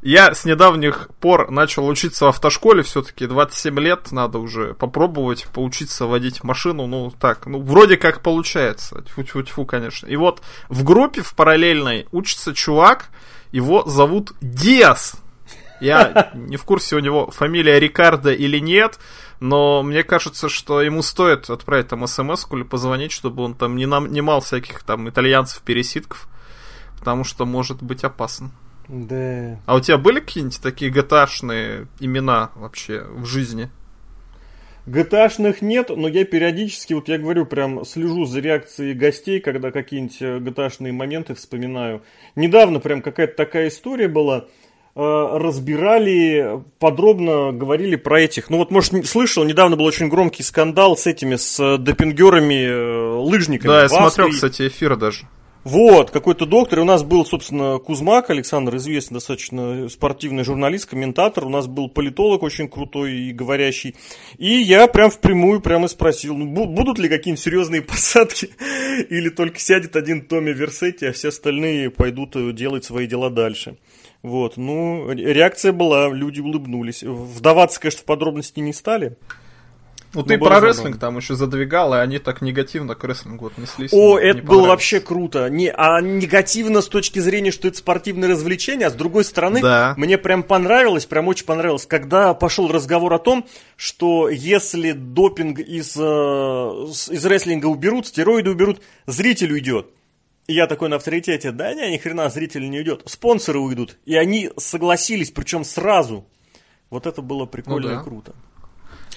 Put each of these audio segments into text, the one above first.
Я с недавних пор начал учиться в автошколе, все-таки 27 лет, надо уже попробовать поучиться водить машину, ну так, ну вроде как получается, тьфу-тьфу-тьфу, конечно. И вот в группе в параллельной учится чувак, его зовут Диас. Я не в курсе, у него фамилия Рикардо или нет, но мне кажется, что ему стоит отправить там смс или позвонить, чтобы он там не нанимал всяких там итальянцев-пересидков, потому что может быть опасно. Да. А у тебя были какие-нибудь такие gta имена вообще в жизни? gta нет, но я периодически, вот я говорю, прям слежу за реакцией гостей, когда какие-нибудь gta моменты вспоминаю. Недавно прям какая-то такая история была. Э, разбирали, подробно говорили про этих. Ну вот, может, слышал, недавно был очень громкий скандал с этими, с допингерами, э, лыжниками. Да, я смотрел, кстати, эфир даже. Вот, какой-то доктор. И у нас был, собственно, Кузмак Александр, известный достаточно спортивный журналист, комментатор. У нас был политолог очень крутой и говорящий. И я прям впрямую прямо спросил, ну, будут ли какие-нибудь серьезные посадки? Или только сядет один Томми Версетти, а все остальные пойдут делать свои дела дальше. Вот, ну, реакция была, люди улыбнулись. Вдаваться, конечно, в подробности не стали. Ну, ты про рестлинг там еще задвигал, и они так негативно к рестлингу отнеслись. О, это было вообще круто. Не, а негативно с точки зрения, что это спортивное развлечение, а с другой стороны, да. мне прям понравилось, прям очень понравилось, когда пошел разговор о том, что если допинг из, э, из рестлинга уберут, стероиды уберут, зритель уйдет. И я такой на авторитете, да не, ни хрена зритель не уйдет, спонсоры уйдут. И они согласились, причем сразу. Вот это было прикольно ну, да. и круто.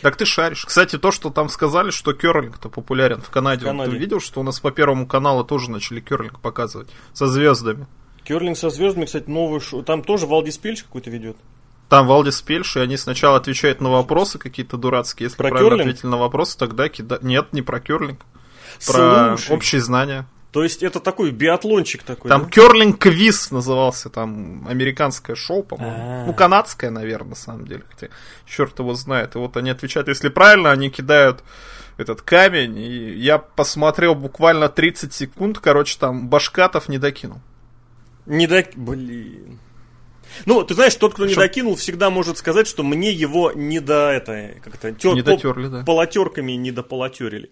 Так ты шаришь. Кстати, то, что там сказали, что керлинг-то популярен в Канаде. Канаде. Ты видел, что у нас по первому каналу тоже начали керлинг показывать со звездами? Керлинг со звездами, кстати, новый шоу. Там тоже Валдис Пельш какой-то ведет. Там Валдис Пельш, и они сначала отвечают на вопросы какие-то дурацкие. Если про правильно керлинг? ответили на вопросы, тогда кидают. Нет, не про керлинг. Про Слушай. общие знания. То есть это такой биатлончик такой. Там да? Керлинг Квиз назывался, там американское шоу, по-моему. А-а-а. Ну, канадское, наверное, на самом деле. Хотя черт его знает. И вот они отвечают, если правильно, они кидают этот камень. И я посмотрел буквально 30 секунд, короче, там Башкатов не докинул. Не док... Блин. Ну, ты знаешь, тот, кто не докинул, всегда может сказать, что мне его не до это, как-то тер, не дотерли, да. полотерками не дополотерили.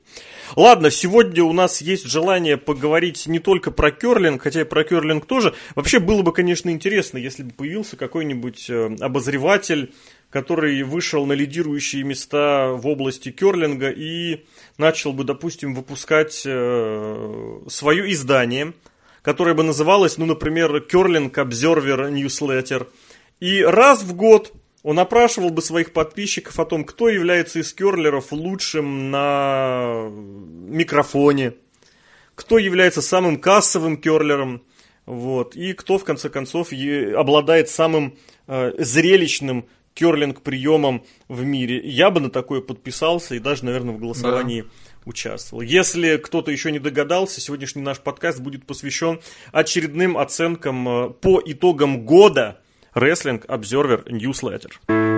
Ладно, сегодня у нас есть желание поговорить не только про керлинг, хотя и про керлинг тоже. Вообще было бы, конечно, интересно, если бы появился какой-нибудь э, обозреватель, который вышел на лидирующие места в области керлинга и начал бы, допустим, выпускать э, свое издание – которая бы называлась, ну, например, Curling Observer Newsletter. И раз в год он опрашивал бы своих подписчиков о том, кто является из керлеров лучшим на микрофоне, кто является самым кассовым керлером, вот, и кто, в конце концов, обладает самым э, зрелищным керлинг приемом в мире. Я бы на такое подписался и даже, наверное, в голосовании да участвовал. Если кто-то еще не догадался, сегодняшний наш подкаст будет посвящен очередным оценкам э, по итогам года Wrestling Observer Newsletter.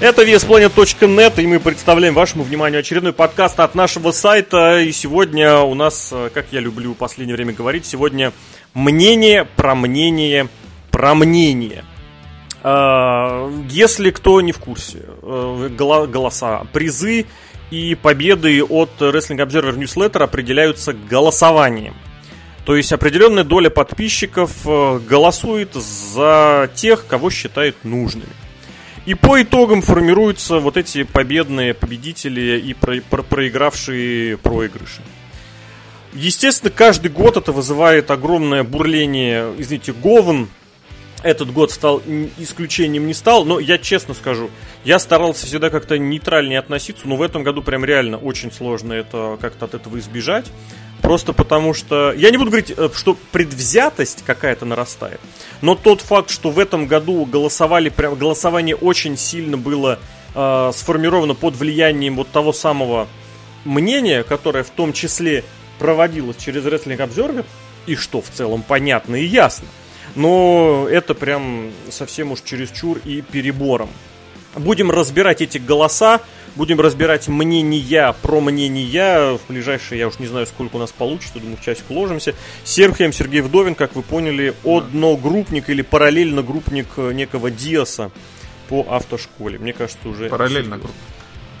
Это VSPlanet.net, и мы представляем вашему вниманию очередной подкаст от нашего сайта. И сегодня у нас, э, как я люблю в последнее время говорить, сегодня мнение про мнение про мнение. Э, если кто не в курсе, э, голоса, призы и победы от Wrestling Observer Newsletter определяются голосованием. То есть определенная доля подписчиков голосует за тех, кого считает нужными. И по итогам формируются вот эти победные победители и про, про, проигравшие проигрыши. Естественно, каждый год это вызывает огромное бурление, извините, говн. Этот год стал исключением не стал, но я честно скажу, я старался всегда как-то нейтральнее относиться, но в этом году прям реально очень сложно это как-то от этого избежать Просто потому что... Я не буду говорить, э, что предвзятость какая-то нарастает, но тот факт, что в этом году голосовали, прям голосование очень сильно было э, сформировано под влиянием вот того самого мнения, которое в том числе проводилось через Wrestling Observer, и что в целом понятно и ясно. Но это прям совсем уж чересчур и перебором. Будем разбирать эти голоса, будем разбирать мнения про мнения. В ближайшие, я уж не знаю, сколько у нас получится, думаю, в часик уложимся. Серхием Сергей Вдовин, как вы поняли, одногруппник или параллельно группник э, некого Диаса по автошколе. Мне кажется, уже... Параллельно группа.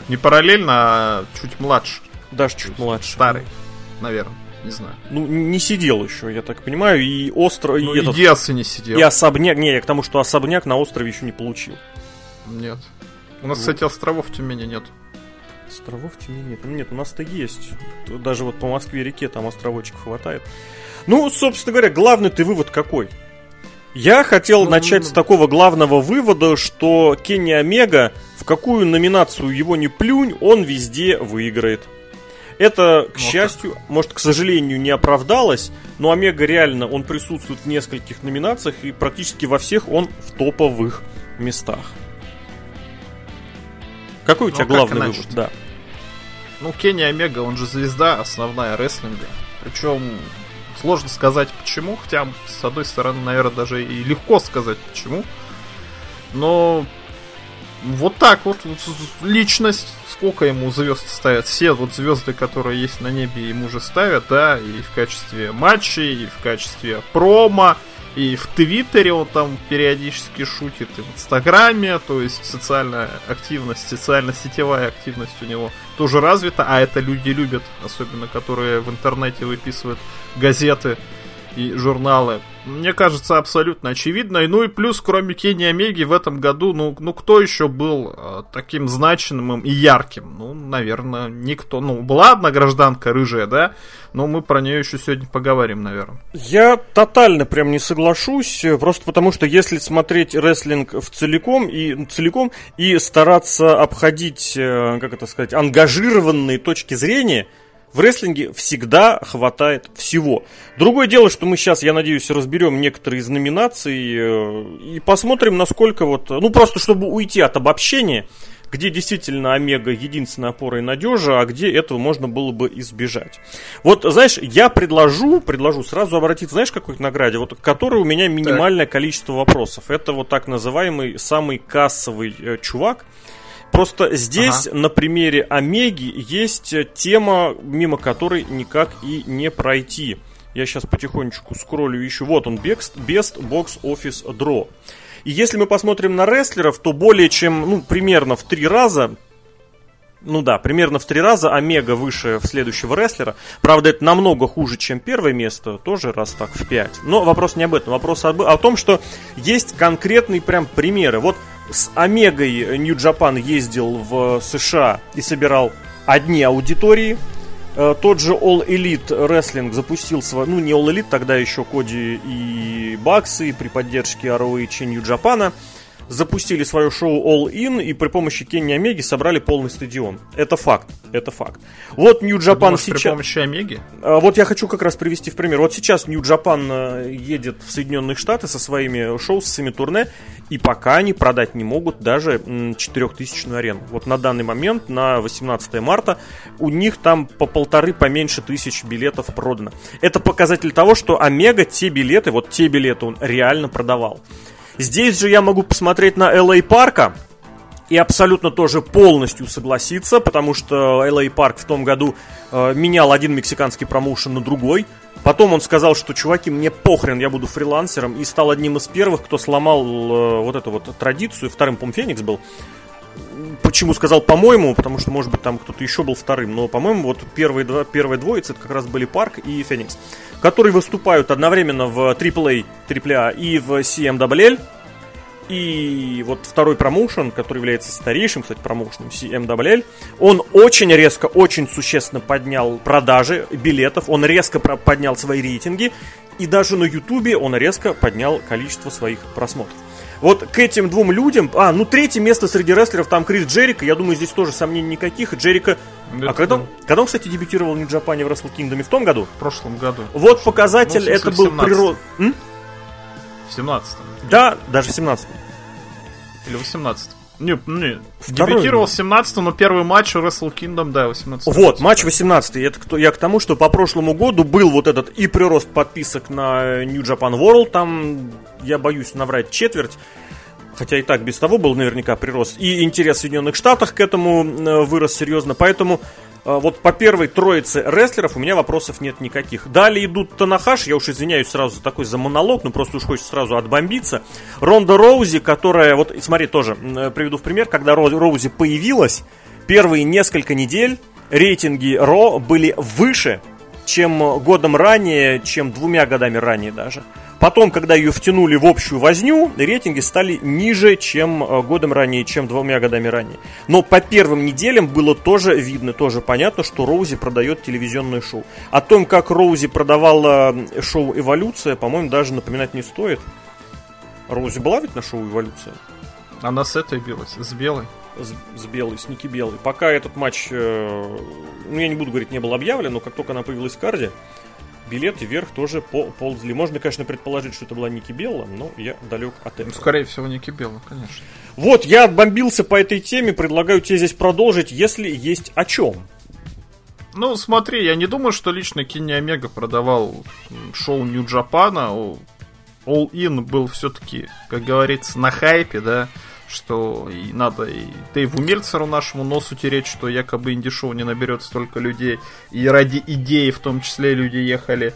Не параллельно, а чуть младше. Даже чуть младше. Старый, наверное. Не знаю. Ну, не сидел еще, я так понимаю, и остров... Ну, и, и этот, Диаса не сидел. и особняк... Не, я к тому, что особняк на острове еще не получил. Нет. У нас, Вот. кстати, островов в Тюмени нет. Островов в Тюмени нет. Ну, Нет, у нас-то есть. Даже вот по Москве-реке там островочек хватает. Ну, собственно говоря, главный ты вывод какой? Я хотел Ну, начать ну, с такого главного вывода, что Кенни Омега, в какую номинацию его не плюнь, он везде выиграет. Это, к Ну, а счастью, может, к сожалению, не оправдалось, но Омега реально, он присутствует в нескольких номинациях, и практически во всех он в топовых местах. Какой у Ну, тебя как главный вывод? Да. Ну, Кенни Омега, он же звезда основная рестлинга. Причем сложно сказать почему, хотя, с одной стороны, наверное, даже и легко сказать почему. Но вот так вот, вот личность, сколько ему звезд ставят, все вот звезды, которые есть на небе, ему же ставят, да, и в качестве матчей, и в качестве промо, и в Твиттере он там периодически шутит, и в Инстаграме, то есть социальная активность, социально-сетевая активность у него тоже развита, а это люди любят, особенно которые в интернете выписывают газеты и журналы. Мне кажется, абсолютно очевидно. Ну и плюс, кроме Кенни Омеги, в этом году, ну, ну кто еще был э, таким значимым и ярким? Ну, наверное, никто. Ну, была одна гражданка рыжая, да? Но мы про нее еще сегодня поговорим, наверное. Я тотально прям не соглашусь, э, просто потому что если смотреть рестлинг в целиком и целиком и стараться обходить, э, как это сказать, ангажированные точки зрения, в рестлинге всегда хватает всего. Другое дело, что мы сейчас, я надеюсь, разберем некоторые из номинаций э, и посмотрим, насколько вот, ну просто чтобы уйти от обобщения, где действительно Омега единственная опора и надежа, а где этого можно было бы избежать. Вот, знаешь, я предложу, предложу сразу обратиться, знаешь, к какой награде, вот, к которой у меня минимальное количество вопросов. Это вот так называемый самый кассовый э, чувак. Просто здесь на примере Омеги есть э, тема, мимо которой никак и не пройти. Я сейчас потихонечку скроллю, ищу. Вот он, Best, Best Box Office Draw. И если мы посмотрим на рестлеров, то более чем, ну, примерно в три раза ну да, примерно в три раза Омега выше следующего рестлера. Правда, это намного хуже, чем первое место, тоже раз так в пять. Но вопрос не об этом, вопрос об- о том, что есть конкретные прям примеры. Вот с Омегой Нью Джапан ездил в США и собирал одни аудитории. Э, Тот же All Elite Wrestling запустил свой, ну не All Elite, тогда еще Коди и Баксы при поддержке ROH и Нью Джапана запустили свое шоу All In и при помощи Кенни Омеги собрали полный стадион. Это факт, это факт. Вот Нью Джапан Думаешь, при сейчас... помощи Омеги? А, Вот я хочу как раз привести в пример. Вот сейчас Нью Джапан э, едет в Соединенные Штаты со своими шоу, со своими турне, и пока они продать не могут даже м, 4000 арену. Вот на данный момент, на 18 марта, у них там по полторы, поменьше тысяч билетов продано. Это показатель того, что Омега те билеты, вот те билеты он реально продавал. Здесь же я могу посмотреть на LA Парка, и абсолютно тоже полностью согласиться, потому что LA Парк в том году э, менял один мексиканский промоушен на другой. Потом он сказал, что чуваки, мне похрен, я буду фрилансером, и стал одним из первых, кто сломал э, вот эту вот традицию. Вторым, по Феникс был. Почему сказал по-моему? Потому что, может быть, там кто-то еще был вторым. Но, по-моему, вот первые, два, первые двоицы это как раз были Парк и Феникс, которые выступают одновременно в AAA, AAA и в CMWL. И вот второй промоушен, который является старейшим, кстати, промоушеном CMWL, он очень резко, очень существенно поднял продажи билетов, он резко поднял свои рейтинги. и даже на Ютубе он резко поднял количество своих просмотров. Вот к этим двум людям... А, ну третье место среди рестлеров там Крис Джерика. Я думаю, здесь тоже сомнений никаких. Джерика... Это а когда, да. он- когда он, кстати, дебютировал в Нью-Джапане в Wrestle Kingdom? В том году? В прошлом году. Вот показатель, Ну, в смысле, это был в 17. прирост... В 17 Да, даже в 17 Или 18 Не, не. Второй. Дебютировал в 17 но первый матч Wrestle Kingdom, да, 18 Вот, матч 18 это кто, я к тому, что по прошлому году был вот этот и прирост подписок на New Japan World, там, я боюсь наврать, четверть, хотя и так без того был наверняка прирост, и интерес в Соединенных Штатах к этому э, вырос серьезно, поэтому вот по первой троице рестлеров у меня вопросов нет никаких. Далее идут Танахаш, я уж извиняюсь сразу за такой за монолог, но просто уж хочется сразу отбомбиться. Ронда Роузи, которая, вот смотри, тоже приведу в пример, когда Ро- Роузи появилась, первые несколько недель рейтинги Ро были выше, чем годом ранее, чем двумя годами ранее даже. Потом, когда ее втянули в общую возню, рейтинги стали ниже, чем э, годом ранее, чем двумя годами ранее. Но по первым неделям было тоже видно, тоже понятно, что Роузи продает телевизионное шоу. О том, как Роузи продавала шоу «Эволюция», по-моему, даже напоминать не стоит. Роузи была ведь на шоу «Эволюция»? Она с этой билась, с белой. с, с белой, с Ники Белой. Пока этот матч, э, ну я не буду говорить, не был объявлен, но как только она появилась в карде, билеты вверх тоже по- ползли. Можно, конечно, предположить, что это была Ники Белла, но я далек от Ну, этого. скорее всего, Ники Белла, конечно. Вот, я отбомбился по этой теме, предлагаю тебе здесь продолжить, если есть о чем. Ну, смотри, я не думаю, что лично Кенни Омега продавал шоу Нью Джапана. О- All In был все-таки, как говорится, на хайпе, да, что и надо и Дэйву Мельцеру нашему носу тереть, что якобы инди-шоу не наберет столько людей, и ради идеи в том числе люди ехали.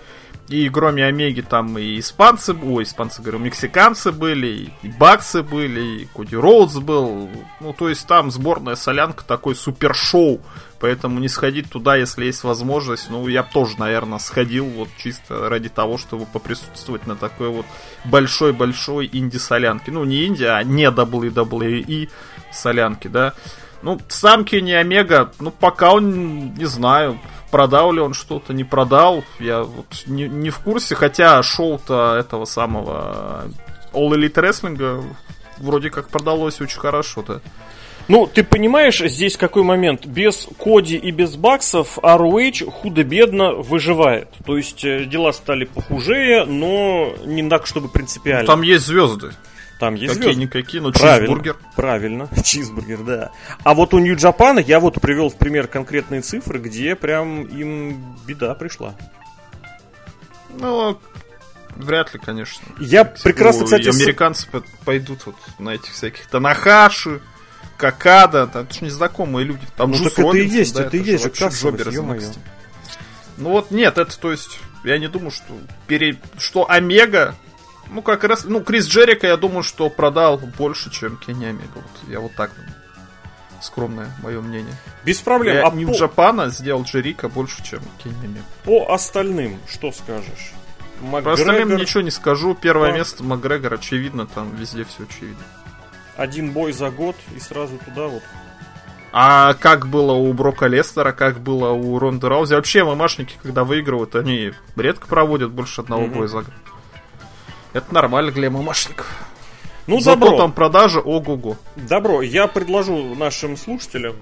И кроме Омеги там и испанцы, ой, испанцы, говорю, мексиканцы были, и баксы были, и Коди Роудс был. Ну, то есть там сборная солянка, такой супершоу. Поэтому не сходить туда, если есть возможность. Ну, я тоже, наверное, сходил вот чисто ради того, чтобы поприсутствовать на такой вот большой-большой инди-солянке. Ну, не инди, а не WWE солянки, да. Ну, сам Кенни Омега, ну, пока он, не знаю, продал ли он что-то, не продал, я вот не, не в курсе, хотя шоу-то этого самого All Elite Wrestling вроде как продалось очень хорошо-то. Ну, ты понимаешь, здесь какой момент? Без Коди и без баксов ROH худо-бедно выживает. То есть э, дела стали похуже, но не так, чтобы принципиально. Там есть звезды. Там есть звезды. Какие-никакие, но Правильно. чизбургер. Правильно, чизбургер, да. А вот у Нью-Джапана я вот привел в пример конкретные цифры, где прям им беда пришла. Ну, вряд ли, конечно. Я прекрасно, Ну, кстати, с- американцы по- пойдут вот на этих всяких Танахаши, Какада, там это же незнакомые люди. Там Ну, Джус так это и Робинсон, есть, да, это и же есть же джобер. Ну вот нет, это то есть, я не думаю, что пере... что Омега, ну как раз, ну Крис Джерика, я думаю, что продал больше, чем Кенни Омега. Вот я вот так думаю. Скромное мое мнение. без проблем. Я А Нью по, Джапана сделал Джерика больше, чем Кенни Омега. по остальным что скажешь? По остальным Макгрегор, ничего не скажу. Первое Да. место Макгрегор, очевидно, там везде все очевидно. Один бой за год и сразу туда вот. А как было у Брока Лестера, как было у Ронда Раузи? Вообще, мамашники, когда выигрывают, они редко проводят больше одного Мгм. боя за год. Это нормально для мамашников. Ну, Зато добро. там продажи, ого-го. Добро, я предложу нашим слушателям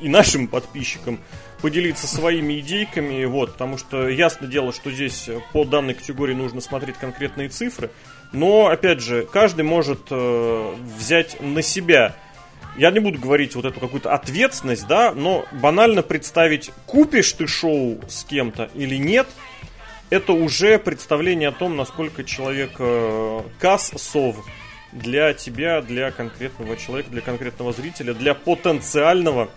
и нашим подписчикам поделиться своими идейками, вот, потому что ясно дело, что здесь по данной категории нужно смотреть конкретные цифры, но, опять же, каждый может э, взять на себя, я не буду говорить вот эту какую-то ответственность, да, но банально представить, купишь ты шоу с кем-то или нет, это уже представление о том, насколько человек э, кассов для тебя, для конкретного человека, для конкретного зрителя, для потенциального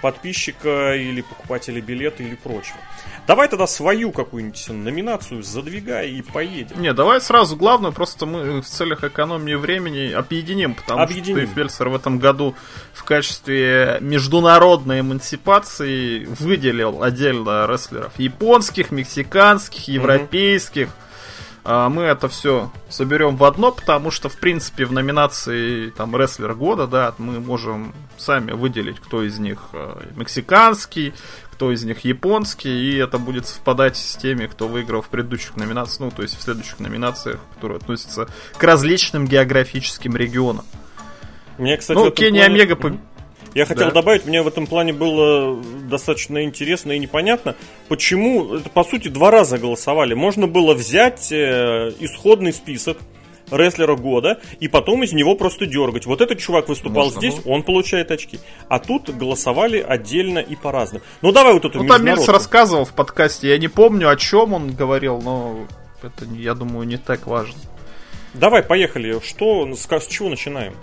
подписчика или покупателя билета или прочего. Давай тогда свою какую-нибудь номинацию задвигай и поедем. Не, давай сразу главное, просто мы в целях экономии времени объединим, потому Объединим. что Дэйв Мельцер в этом году в качестве международной эмансипации выделил отдельно рестлеров японских, мексиканских, европейских. А, Мы это все соберем в одно, потому что, в принципе, в номинации там рестлер года, да, мы можем сами выделить, кто из них э, мексиканский, кто из них японский, и это будет совпадать с теми, кто выиграл в предыдущих номинациях, ну, то есть в следующих номинациях, которые относятся к различным географическим регионам. Мне, кстати, ну, Кенни плане... Омега... Я хотел да. добавить, мне в этом плане было достаточно интересно и непонятно, почему, это по сути два раза голосовали. Можно было взять э, исходный список, рестлера года, и потом из него просто дергать. Вот этот чувак выступал Можно здесь, было. он получает очки. А тут голосовали отдельно и по-разному. Ну давай вот эту Ну там Мильс рассказывал в подкасте, я не помню, о чем он говорил, но это, я думаю, не так важно. Давай, поехали. Что, с, с чего начинаем?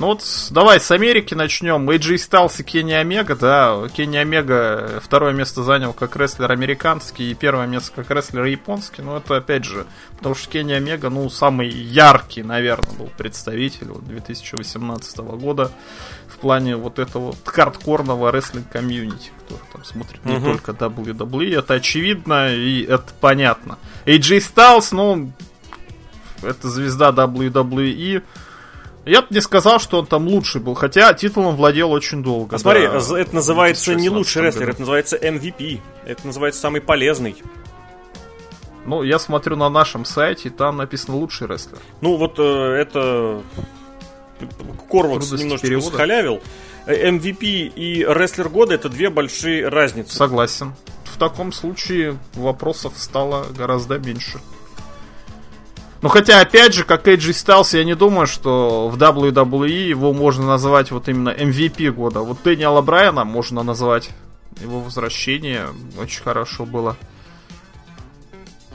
Ну вот, давай с Америки начнем. AJ Styles и Кенни Омега, да. Кенни Омега второе место занял как рестлер американский и первое место как рестлер японский. Но это опять же, потому что Кенни Омега, ну, самый яркий, наверное, был представитель вот, 2018 года в плане вот этого хардкорного рестлинг-комьюнити, который там смотрит не uh-huh. только WWE. Это очевидно и это понятно. AJ Styles, ну, это звезда WWE я бы не сказал, что он там лучший был, хотя титулом владел очень долго. А да, смотри, это называется не лучший рестлер, это называется MVP. Это называется самый полезный. Ну, я смотрю на нашем сайте, там написано лучший рестлер. Ну, вот э, это Корвакс Трудности немножечко перевода. схалявил. MVP и рестлер года это две большие разницы. Согласен. В таком случае вопросов стало гораздо меньше. Ну, хотя, опять же, как AJ Styles, я не думаю, что в WWE его можно назвать вот именно MVP года. Вот Дэниела Брайана можно назвать. Его возвращение очень хорошо было.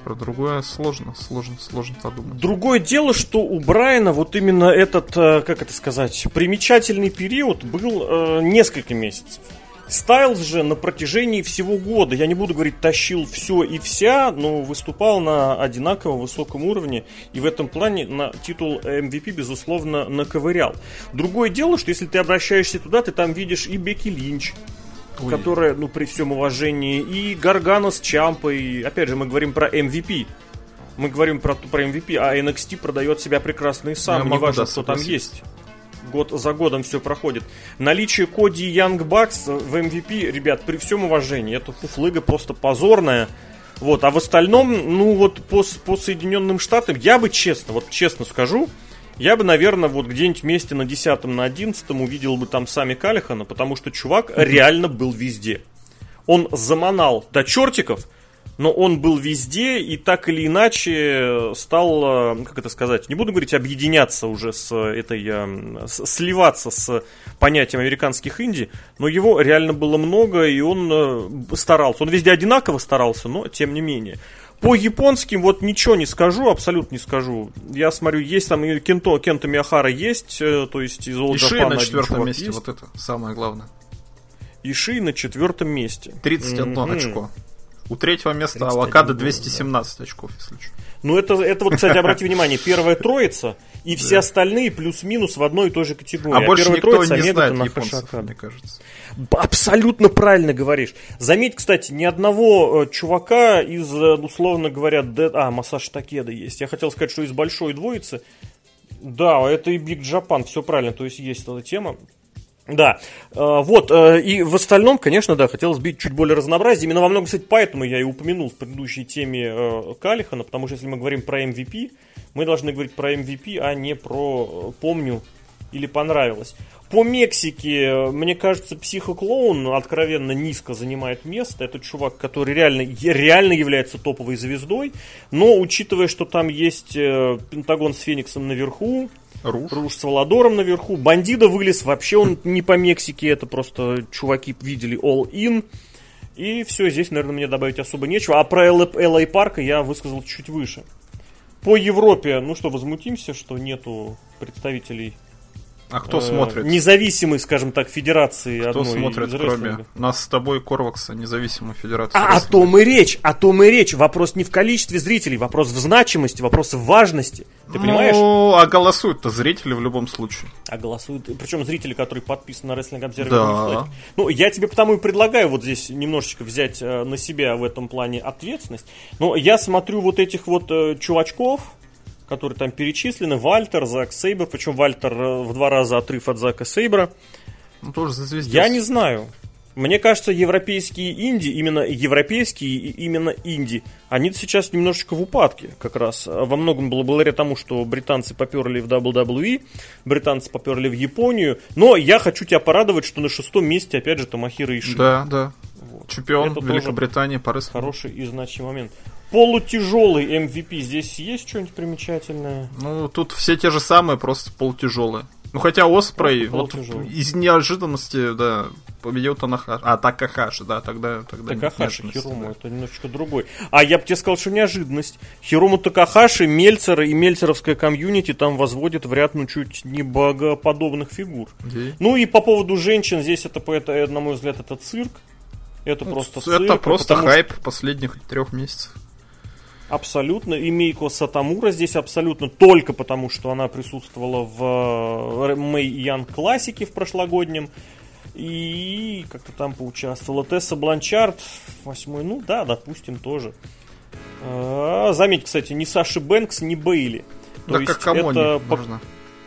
Про другое сложно, сложно, сложно подумать. Другое дело, что у Брайана вот именно этот, э, как это сказать, примечательный период был э, несколько месяцев. Стайлз же на протяжении всего года, я не буду говорить тащил все и вся, но выступал на одинаково высоком уровне и в этом плане на титул MVP, безусловно, наковырял. Другое дело, что если ты обращаешься туда, ты там видишь и Бекки Линч, Ой. которая, ну, при всем уважении, и Гаргана с Чампой, опять же, мы говорим про MVP. Мы говорим про, про MVP, а NXT продает себя прекрасно и сам, неважно, кто там есть год за годом все проходит. Наличие Коди Янг Бакс в MVP, ребят, при всем уважении, это фуфлыга просто позорная. Вот, а в остальном, ну вот по, по Соединенным Штатам, я бы честно, вот честно скажу, я бы, наверное, вот где-нибудь вместе на 10 на 11 увидел бы там сами Калихана, потому что чувак реально был везде. Он заманал до чертиков, но он был везде и так или иначе стал, э, как это сказать, не буду говорить объединяться уже с этой, э, сливаться с понятием американских инди, но его реально было много, и он э, старался. Он везде одинаково старался, но тем не менее. По японским вот ничего не скажу, абсолютно не скажу. Я смотрю, есть там и Кенто, Кента Миахара есть, то есть из Old Иши на четвертом месте, есть. вот это самое главное. Иши на четвертом месте. 31 mm-hmm. очко. У третьего места Авокадо 217 да. очков, если что. Ну, это, это вот, кстати, обрати внимание, первая троица и все остальные плюс-минус в одной и той же категории. А, а больше никто троица, не знает японцев, мне кажется. Абсолютно правильно говоришь. Заметь, кстати, ни одного э, чувака из, э, условно говоря, Dead... а, Массаж Такеда есть. Я хотел сказать, что из большой двоицы. Да, это и Биг Джапан, все правильно, то есть есть эта тема. Да, э, вот, э, и в остальном, конечно, да, хотелось бы чуть более разнообразие. Именно во многом, кстати, поэтому я и упомянул в предыдущей теме э, Калихана, потому что если мы говорим про MVP, мы должны говорить про MVP, а не про «помню» или «понравилось». По Мексике, мне кажется, психоклоун откровенно низко занимает место. Это чувак, который реально, реально является топовой звездой. Но учитывая, что там есть Пентагон с Фениксом наверху, Руж. Руж с Валадором наверху. Бандида вылез, вообще он не по Мексике, это просто чуваки видели All In. И все, здесь, наверное, мне добавить особо нечего. А про LA Парка я высказал чуть выше. По Европе, ну что, возмутимся, что нету представителей а кто э, смотрит? Независимой, скажем так, федерации Кто смотрит, кроме нас с тобой, Корвакса, независимой федерации? А, о том и речь, о том и речь. Вопрос не в количестве зрителей, вопрос в значимости, вопрос в важности. Ты ну, понимаешь? Ну, а голосуют-то зрители в любом случае. А голосуют, причем зрители, которые подписаны на Wrestling Observer. Да. Ну, я тебе потому и предлагаю вот здесь немножечко взять э, на себя в этом плане ответственность. Но я смотрю вот этих вот э, чувачков, которые там перечислены. Вальтер, Зак Сейбер, причем Вальтер э, в два раза отрыв от Зака Сейбера. Ну, тоже зазвездился. Я не знаю. Мне кажется, европейские инди, именно европейские и именно инди, они сейчас немножечко в упадке как раз. Во многом было благодаря тому, что британцы поперли в WWE, британцы поперли в Японию. Но я хочу тебя порадовать, что на шестом месте опять же Тамахира Иши. Да, да. Вот. Чемпион Это Великобритании по рестлингу. Хороший и значимый момент. Полутяжелый MVP здесь есть что-нибудь примечательное? Ну, тут все те же самые, просто полутяжелые. Ну, хотя Оспрей вот, из неожиданности, да, победил Танахаши. А, Такахаши, да, тогда... тогда Такахаши, Хирому, да. это немножечко другой. А я бы тебе сказал, что неожиданность. Хирому Такахаши, Мельцер и Мельцеровская комьюнити там возводит в ряд, ну, чуть не богоподобных фигур. Okay. Ну, и по поводу женщин, здесь это, это на мой взгляд, это цирк. Это ну, просто цирк. Это просто хайп что... последних трех месяцев. Абсолютно. И Мейко Сатамура здесь абсолютно только потому, что она присутствовала в Мэй Ян классике в прошлогоднем. И как-то там поучаствовала. Тесса Бланчард, восьмой, ну да, допустим, тоже. А, заметь, кстати, ни Саши Бэнкс, ни Бейли. То да есть как кому это можно?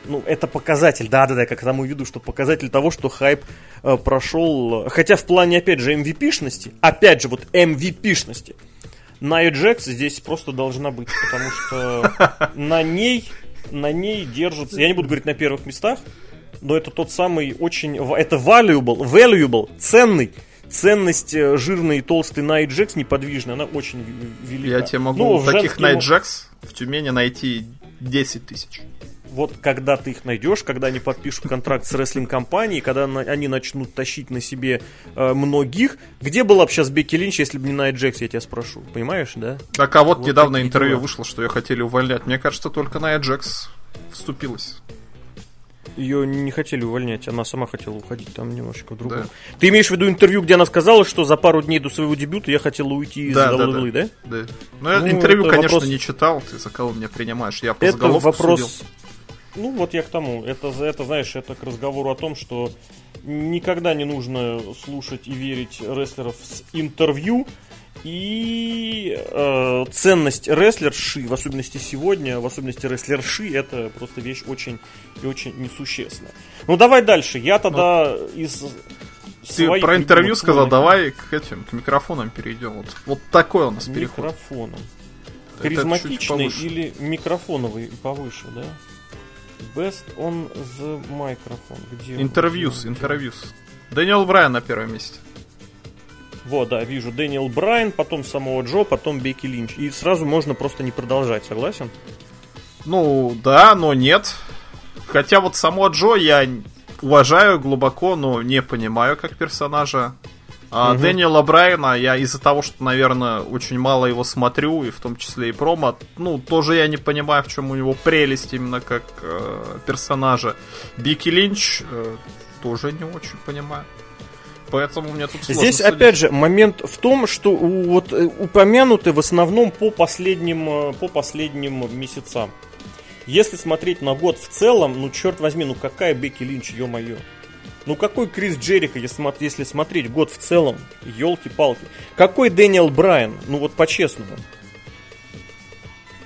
ну, это показатель, да-да-да, как тому виду, что показатель того, что хайп э, прошел, хотя в плане, опять же, MVP-шности, опять же, вот MVP-шности, Найя Джекс здесь просто должна быть, потому что на ней, на ней держится, я не буду говорить на первых местах, но это тот самый очень, это valuable, valuable, ценный, ценность э, жирной и толстой Найт Джекс неподвижная, она очень велика. Я тебе могу ну, таких Найт Джекс в Тюмени найти 10 тысяч вот когда ты их найдешь, когда они подпишут контракт с рестлинг-компанией, когда они начнут тащить на себе э, многих, где была бы сейчас Бекки Линч, если бы не Найт Джекс, я тебя спрошу, понимаешь, да? Так, а вот, вот недавно интервью дела. вышло, что ее хотели увольнять. Мне кажется, только Найт Джекс вступилась. Ее не хотели увольнять, она сама хотела уходить там немножечко в другом. Да. Ты имеешь в виду интервью, где она сказала, что за пару дней до своего дебюта я хотела уйти из да, WWE, да? Да. да. Ну, я ну, интервью, конечно, вопрос... не читал, ты за кого меня принимаешь. Я по это вопрос, судил. Ну, вот я к тому. Это, это, знаешь, это к разговору о том, что никогда не нужно слушать и верить рестлеров с интервью. И э, ценность рестлерши, в особенности сегодня, в особенности рестлерши, это просто вещь очень и очень несущественная. Ну давай дальше. Я тогда ну, из ты про интервью сказал, давай к этим к микрофонам перейдем. Вот, вот такой у нас переход. Микрофоном. Харизматичный или микрофоновый повыше, да? Best on the microphone. Где interviews, interviews. Дэниел Брайан на первом месте. Вот, да, вижу. Дэниел Брайан, потом Самоа Джо, потом Бекки Линч. И сразу можно просто не продолжать, согласен? Ну, да, но нет. Хотя вот Самоа Джо я уважаю глубоко, но не понимаю как персонажа. А угу. Дэниела Брайана, я из-за того, что, наверное, очень мало его смотрю, и в том числе и промо, ну, тоже я не понимаю, в чем у него прелесть именно как э, персонажа. Бики Линч э, тоже не очень понимаю. Поэтому мне тут Здесь, судить. опять же, момент в том, что вот э, упомянуты в основном по последним, э, по последним месяцам. Если смотреть на год в целом, ну, черт возьми, ну какая Бекки Линч, ё-моё. Ну какой Крис Джерика, если, смотреть год в целом, елки-палки. Какой Дэниел Брайан, ну вот по-честному.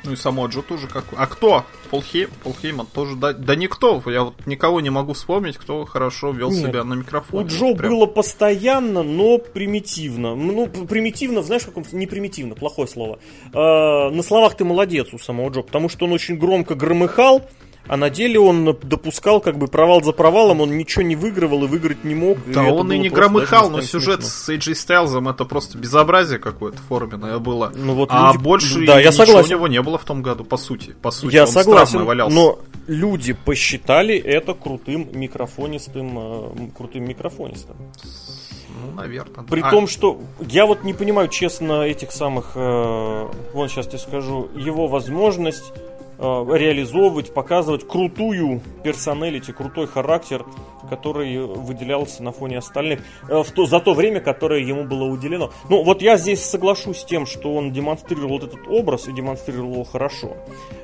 Ну и само Джо тоже какой. А кто? Пол, Хей... Пол Хейман тоже. Да, да никто. Я вот никого не могу вспомнить, кто хорошо вел Нет. себя на микрофоне. У Джо прям... было постоянно, но примитивно. Ну, примитивно, знаешь, каком не примитивно, плохое слово. Э, на словах ты молодец у самого Джо, потому что он очень громко громыхал а на деле он допускал как бы провал за провалом, он ничего не выигрывал и выиграть не мог. Да, и он и не громыхал, но сюжет смешно. с AJ Стайлзом это просто безобразие какое-то форменное было. Ну, вот а люди... больше да, я ничего согласен. у него не было в том году, по сути. По сути, я он согласен, но люди посчитали это крутым микрофонистым, э, крутым микрофонистом. Ну, наверное. При а... том, что я вот не понимаю, честно, этих самых, э, вон сейчас тебе скажу, его возможность реализовывать, показывать крутую персоналити, крутой характер, который выделялся на фоне остальных э, в то, за то время, которое ему было уделено. Ну, вот я здесь соглашусь с тем, что он демонстрировал вот этот образ и демонстрировал его хорошо.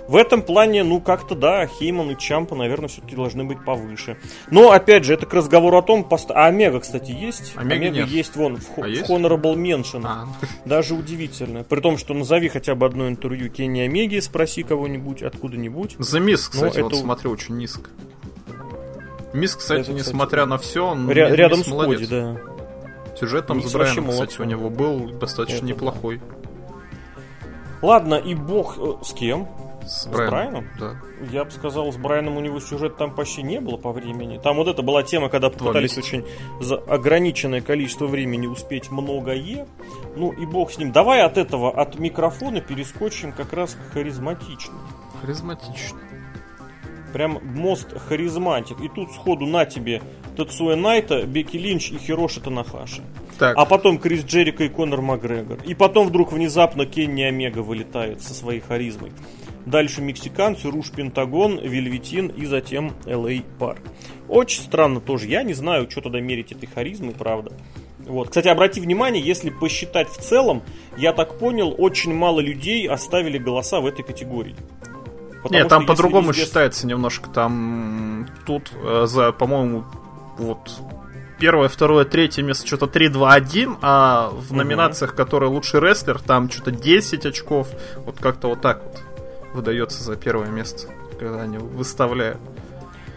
В этом плане, ну, как-то, да, Хейман и Чампа, наверное, все-таки должны быть повыше. Но, опять же, это к разговору о том, пост... а Омега, кстати, есть? Омега, Омега есть вон в, а в есть? Honorable Mention. А. Даже удивительно. При том, что назови хотя бы одно интервью Кенни Омеги, спроси кого-нибудь откуда-нибудь. За мисс, кстати, вот смотрю, очень низко. Мисс, кстати, это, несмотря кстати, на все, он ря- рядом с Коди, да. Сюжет там Микс с Брайаном, кстати, у него был достаточно Это неплохой. Ладно, и бог э, с кем? С, Брайаном? Да. Я бы сказал, с Брайаном у него сюжет там почти не было по времени. Там вот это была тема, когда попытались месяца. очень за ограниченное количество времени успеть многое. Ну и бог с ним. Давай от этого, от микрофона перескочим как раз к харизматичному. Харизматично. Прям мост харизматик. И тут сходу на тебе Тацуя Найта, Бекки Линч и Хироши Танахаши. Так, А потом Крис Джерика и Конор Макгрегор. И потом вдруг внезапно Кенни Омега вылетает со своей харизмой. Дальше мексиканцы, Руш Пентагон, Вельветин и затем Л.А. Пар. Очень странно тоже. Я не знаю, что тогда мерить этой харизмой, правда. Вот. Кстати, обрати внимание, если посчитать в целом, я так понял, очень мало людей оставили голоса в этой категории. Потому Нет, там по-другому везде- считается немножко. Там тут э, за, по-моему, вот первое, второе, третье место что-то 3-2-1, а в номинациях, которые лучший рестлер, там что-то 10 очков. Вот как-то вот так вот выдается за первое место, когда они выставляют.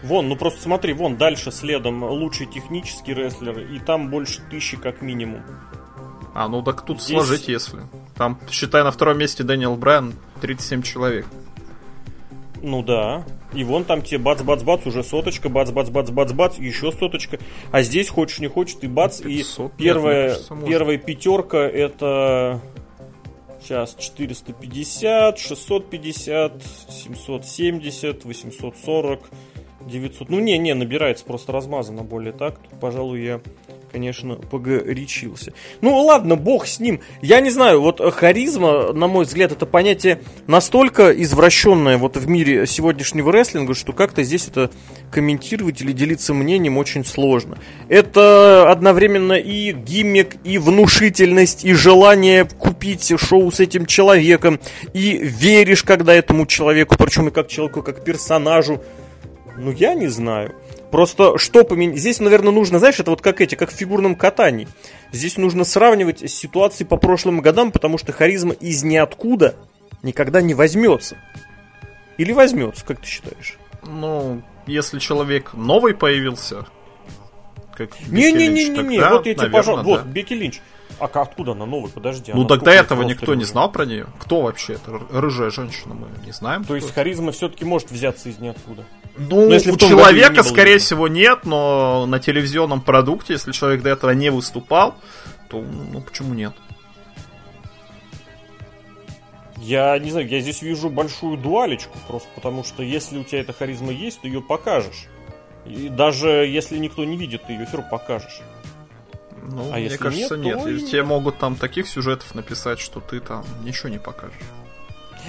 Вон, ну просто смотри, вон дальше следом лучший технический рестлер, и там больше тысячи как минимум. А, ну так тут Здесь- сложить, если. Там, считай, на втором месте Дэниел Брайан, 37 человек. Ну да. И вон там тебе бац-бац-бац, уже соточка, бац-бац-бац-бац-бац, еще соточка. А здесь хочешь не хочешь, ты бац, и 500, нет, первая, мне кажется, можно. первая пятерка это... Сейчас 450, 650, 770, 840, 900. Ну не, не, набирается просто размазано более так. Тут, пожалуй, я, конечно, погорячился. Ну ладно, бог с ним. Я не знаю, вот э, харизма, на мой взгляд, это понятие настолько извращенное вот в мире сегодняшнего рестлинга, что как-то здесь это комментировать или делиться мнением очень сложно. Это одновременно и гиммик, и внушительность, и желание купить шоу с этим человеком, и веришь, когда этому человеку, причем и как человеку, как персонажу. Ну, я не знаю. Просто что поменять? Здесь, наверное, нужно, знаешь, это вот как эти, как в фигурном катании. Здесь нужно сравнивать с ситуацией по прошлым годам, потому что харизма из ниоткуда никогда не возьмется. Или возьмется, как ты считаешь? Ну, если человек новый появился, как Бекки Линч, Не-не-не-не, тогда, вот я тебе, пожалуйста, вот, да. Бекки Линч. А откуда она новая? Подожди. Ну, лет этого никто не знал про нее. Кто вообще это? Рыжая женщина, мы не знаем. То есть харизма все-таки может взяться из ниоткуда. Ну, Но если у человека, скорее всего, нет, но на телевизионном продукте, если человек до этого не выступал, то, ну, почему нет? Я не знаю, я здесь вижу большую дуалечку, просто потому что если у тебя эта харизма есть, ты ее покажешь. И даже если никто не видит, ты ее все равно покажешь. Ну, А мне если кажется, нет, нет. то и Тебе могут там таких сюжетов написать, что ты там ничего не покажешь.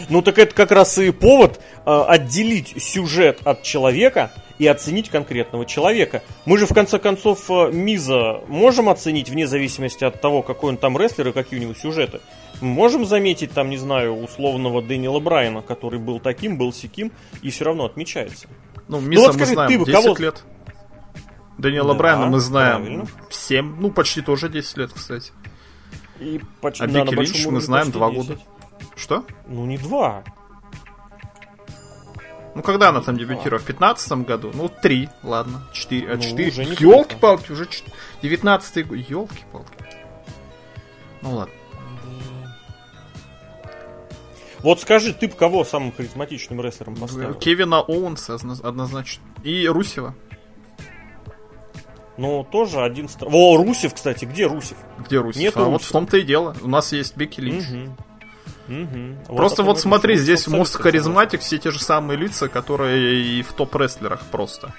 Ну так это как раз и повод э, отделить сюжет от человека и оценить конкретного человека. Мы же в конце концов э, Миза можем оценить вне зависимости от того, какой он там рестлер и какие у него сюжеты. Мы можем заметить там, не знаю, условного Дэниела Брайана, который был таким, был сяким, и все равно отмечается. Ну, Миса вот мы скажи, знаем ты бы 10 кого- лет. Даниэла Да, Брайана мы знаем правильно. 7, ну, почти тоже 10 лет, кстати. И почти А да, Бекки Линч мы знаем почти два 10. года. Что? Ну не два. Ну, когда она там дебютировала? В 15 году? Ну, 3, ладно. 4, а Ну, 4. уже неплохо. Ёлки-палки, уже 19 год. Ёлки-палки. Ну, ладно. Вот скажи, ты бы кого самым харизматичным рестлером поставил? Кевина Оуэнса одно- однозначно. И Русева. Ну, тоже один... стра- О, Русев, кстати, где Русев? Где Русев? Нету а вот Русева. в том-то и дело. У нас есть Бекки Линч. Мгм. Мгм. Просто вот и смотри, здесь мост харизматик, все те же самые лица, которые и в топ-рестлерах просто.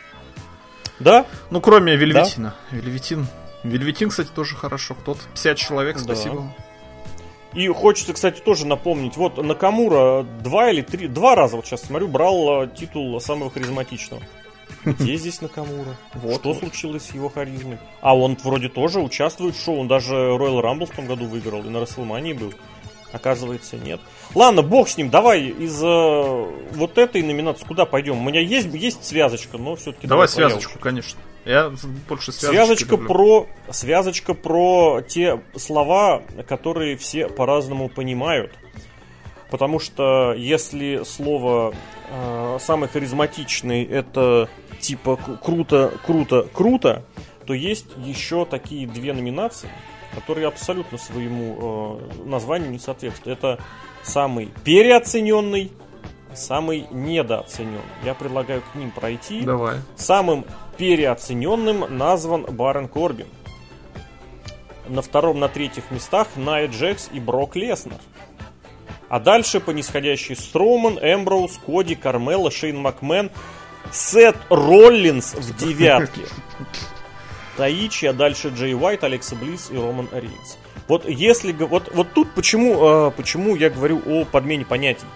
Да? Ну, кроме Вельветина. Вельветин. Вельветин, кстати, тоже хорошо. Кто-то 50 человек, Да. спасибо. И хочется, кстати, тоже напомнить. Вот Накамура два или три, два раза, вот сейчас смотрю, брал э, титул самого харизматичного. Где здесь Накамура? Вот, Что вот. случилось с его харизмой? А он вроде тоже участвует в шоу, он даже Royal Rumble в том году выиграл и на Расселмании был. Оказывается, нет. Ладно, бог с ним, давай из э, вот этой номинации куда пойдем? У меня есть, есть связочка, но все-таки... Давай связочку, конечно. Я больше Связочка люблю. про, связочка про те слова, которые все по-разному понимают. Потому что если слово э, самый харизматичный это типа круто, круто, круто, то есть еще такие две номинации, которые абсолютно своему э, названию не соответствуют. Это самый переоцененный, самый недооцененный. Я предлагаю к ним пройти. Давай. Самым переоцененным назван Барон Корбин. На втором, на третьих местах Найт Джекс и Брок Леснер. А дальше по нисходящей Строуман, Эмброуз, Коди, Кармела, Шейн Макмен, Сет Роллинс в девятке. Таичи, а дальше Джей Уайт, Алекса Близ и Роман Рейнс. Вот если вот, вот тут почему, э, почему я говорю о подмене понятий.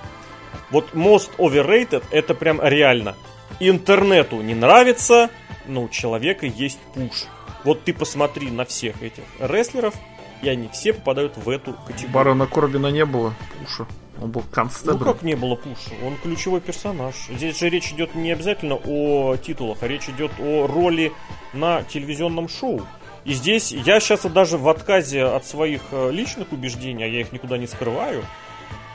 Вот most overrated это прям реально. Интернету не нравится, но у человека есть пуш. Вот ты посмотри на всех этих рестлеров, и они все попадают в эту категорию. Барона Корбина не было пуша. Он был констеблем. Ну как не было пуша? Он ключевой персонаж. Здесь же речь идет не обязательно о титулах, а речь идет о роли на телевизионном шоу. И здесь я сейчас даже в отказе от своих э, личных убеждений, а я их никуда не скрываю,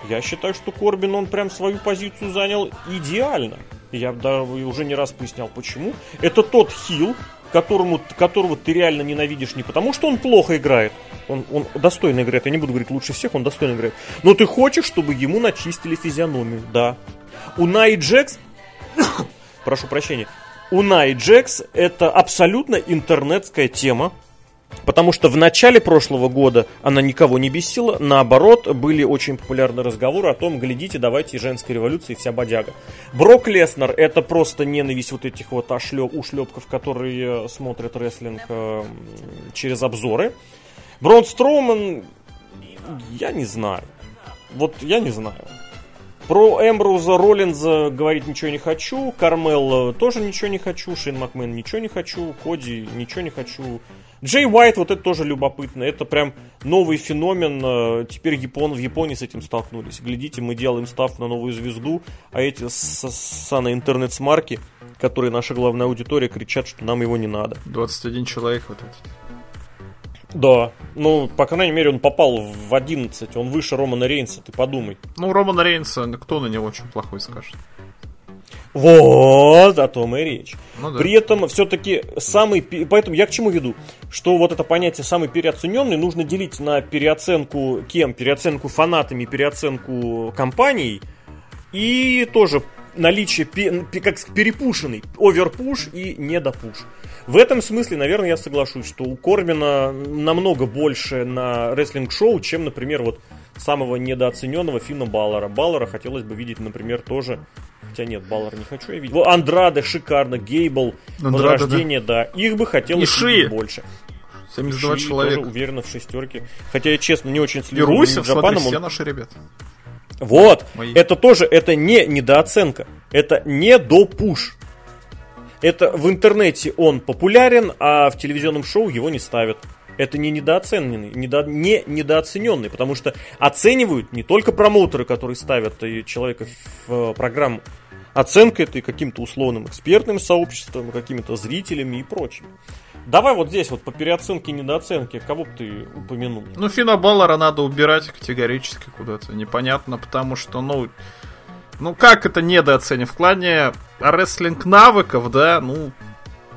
я считаю, что Корбин, он прям свою позицию занял идеально. Я да, уже не раз пояснял, почему. Это тот хил, которому, которого ты реально ненавидишь не потому, что он плохо играет, он, он достойно играет, я не буду говорить лучше всех, он достойно играет, но ты хочешь, чтобы ему начистили физиономию, да. У Най Джекс, прошу прощения, у Най Джекс это абсолютно интернетская тема, Потому что в начале прошлого года она никого не бесила, наоборот, были очень популярны разговоры о том, глядите, давайте женская революция и вся бодяга. Брок Леснер это просто ненависть вот этих вот ошлеп, ушлепков, которые смотрят рестлинг э, через обзоры. Брон Строуман, я не знаю. Вот я не знаю. Про Эмброуза Роллинза говорить ничего не хочу. Кармел тоже ничего не хочу. Шейн Макмен ничего не хочу. Коди ничего не хочу. Джей Уайт, вот это тоже любопытно. Это прям новый феномен. Э, теперь Япон, в Японии с этим столкнулись. Глядите, мы делаем ставку на новую звезду, а эти саны интернет-смарки, которые наша главная аудитория, кричат, что нам его не надо. 21 человек вот этот. Да, ну, по крайней мере, он попал в 11, он выше Романа Рейнса, ты подумай. Ну, Романа Рейнса, кто на него очень плохой скажет? Вот, о том и речь. Ну, да. При этом все-таки самый... Поэтому я к чему веду? Что вот это понятие самый переоцененный нужно делить на переоценку кем? Переоценку фанатами, переоценку компанией. И тоже наличие как перепушенный, оверпуш и недопуш. В этом смысле, наверное, я соглашусь, что у Корбина намного больше на рестлинг-шоу, чем, например, вот самого недооцененного Фина Баллара. Баллара хотелось бы видеть, например, тоже Хотя нет, Баллар не хочу я видеть. Андраде шикарно, Гейбл, Андраде, Возрождение, да. да. Их бы хотелось видеть больше. 72 Ши человек. тоже уверенно в шестерке. Хотя я, честно, не очень слежу И Русев. Смотри, все наши ребята. Вот. Мои. Это тоже, это не недооценка. Это не допуш. Это в интернете он популярен, а в телевизионном шоу его не ставят это не недооцененный, недо, не недооцененный, потому что оценивают не только промоутеры, которые ставят человека в э, программу, оценка это и каким-то условным экспертным сообществом, какими-то зрителями и прочим. Давай вот здесь вот по переоценке и недооценке, кого бы ты упомянул? Ну, Фина Баллара надо убирать категорически куда-то. Непонятно, потому что, ну, ну как это недооценив? В плане рестлинг навыков, да, ну,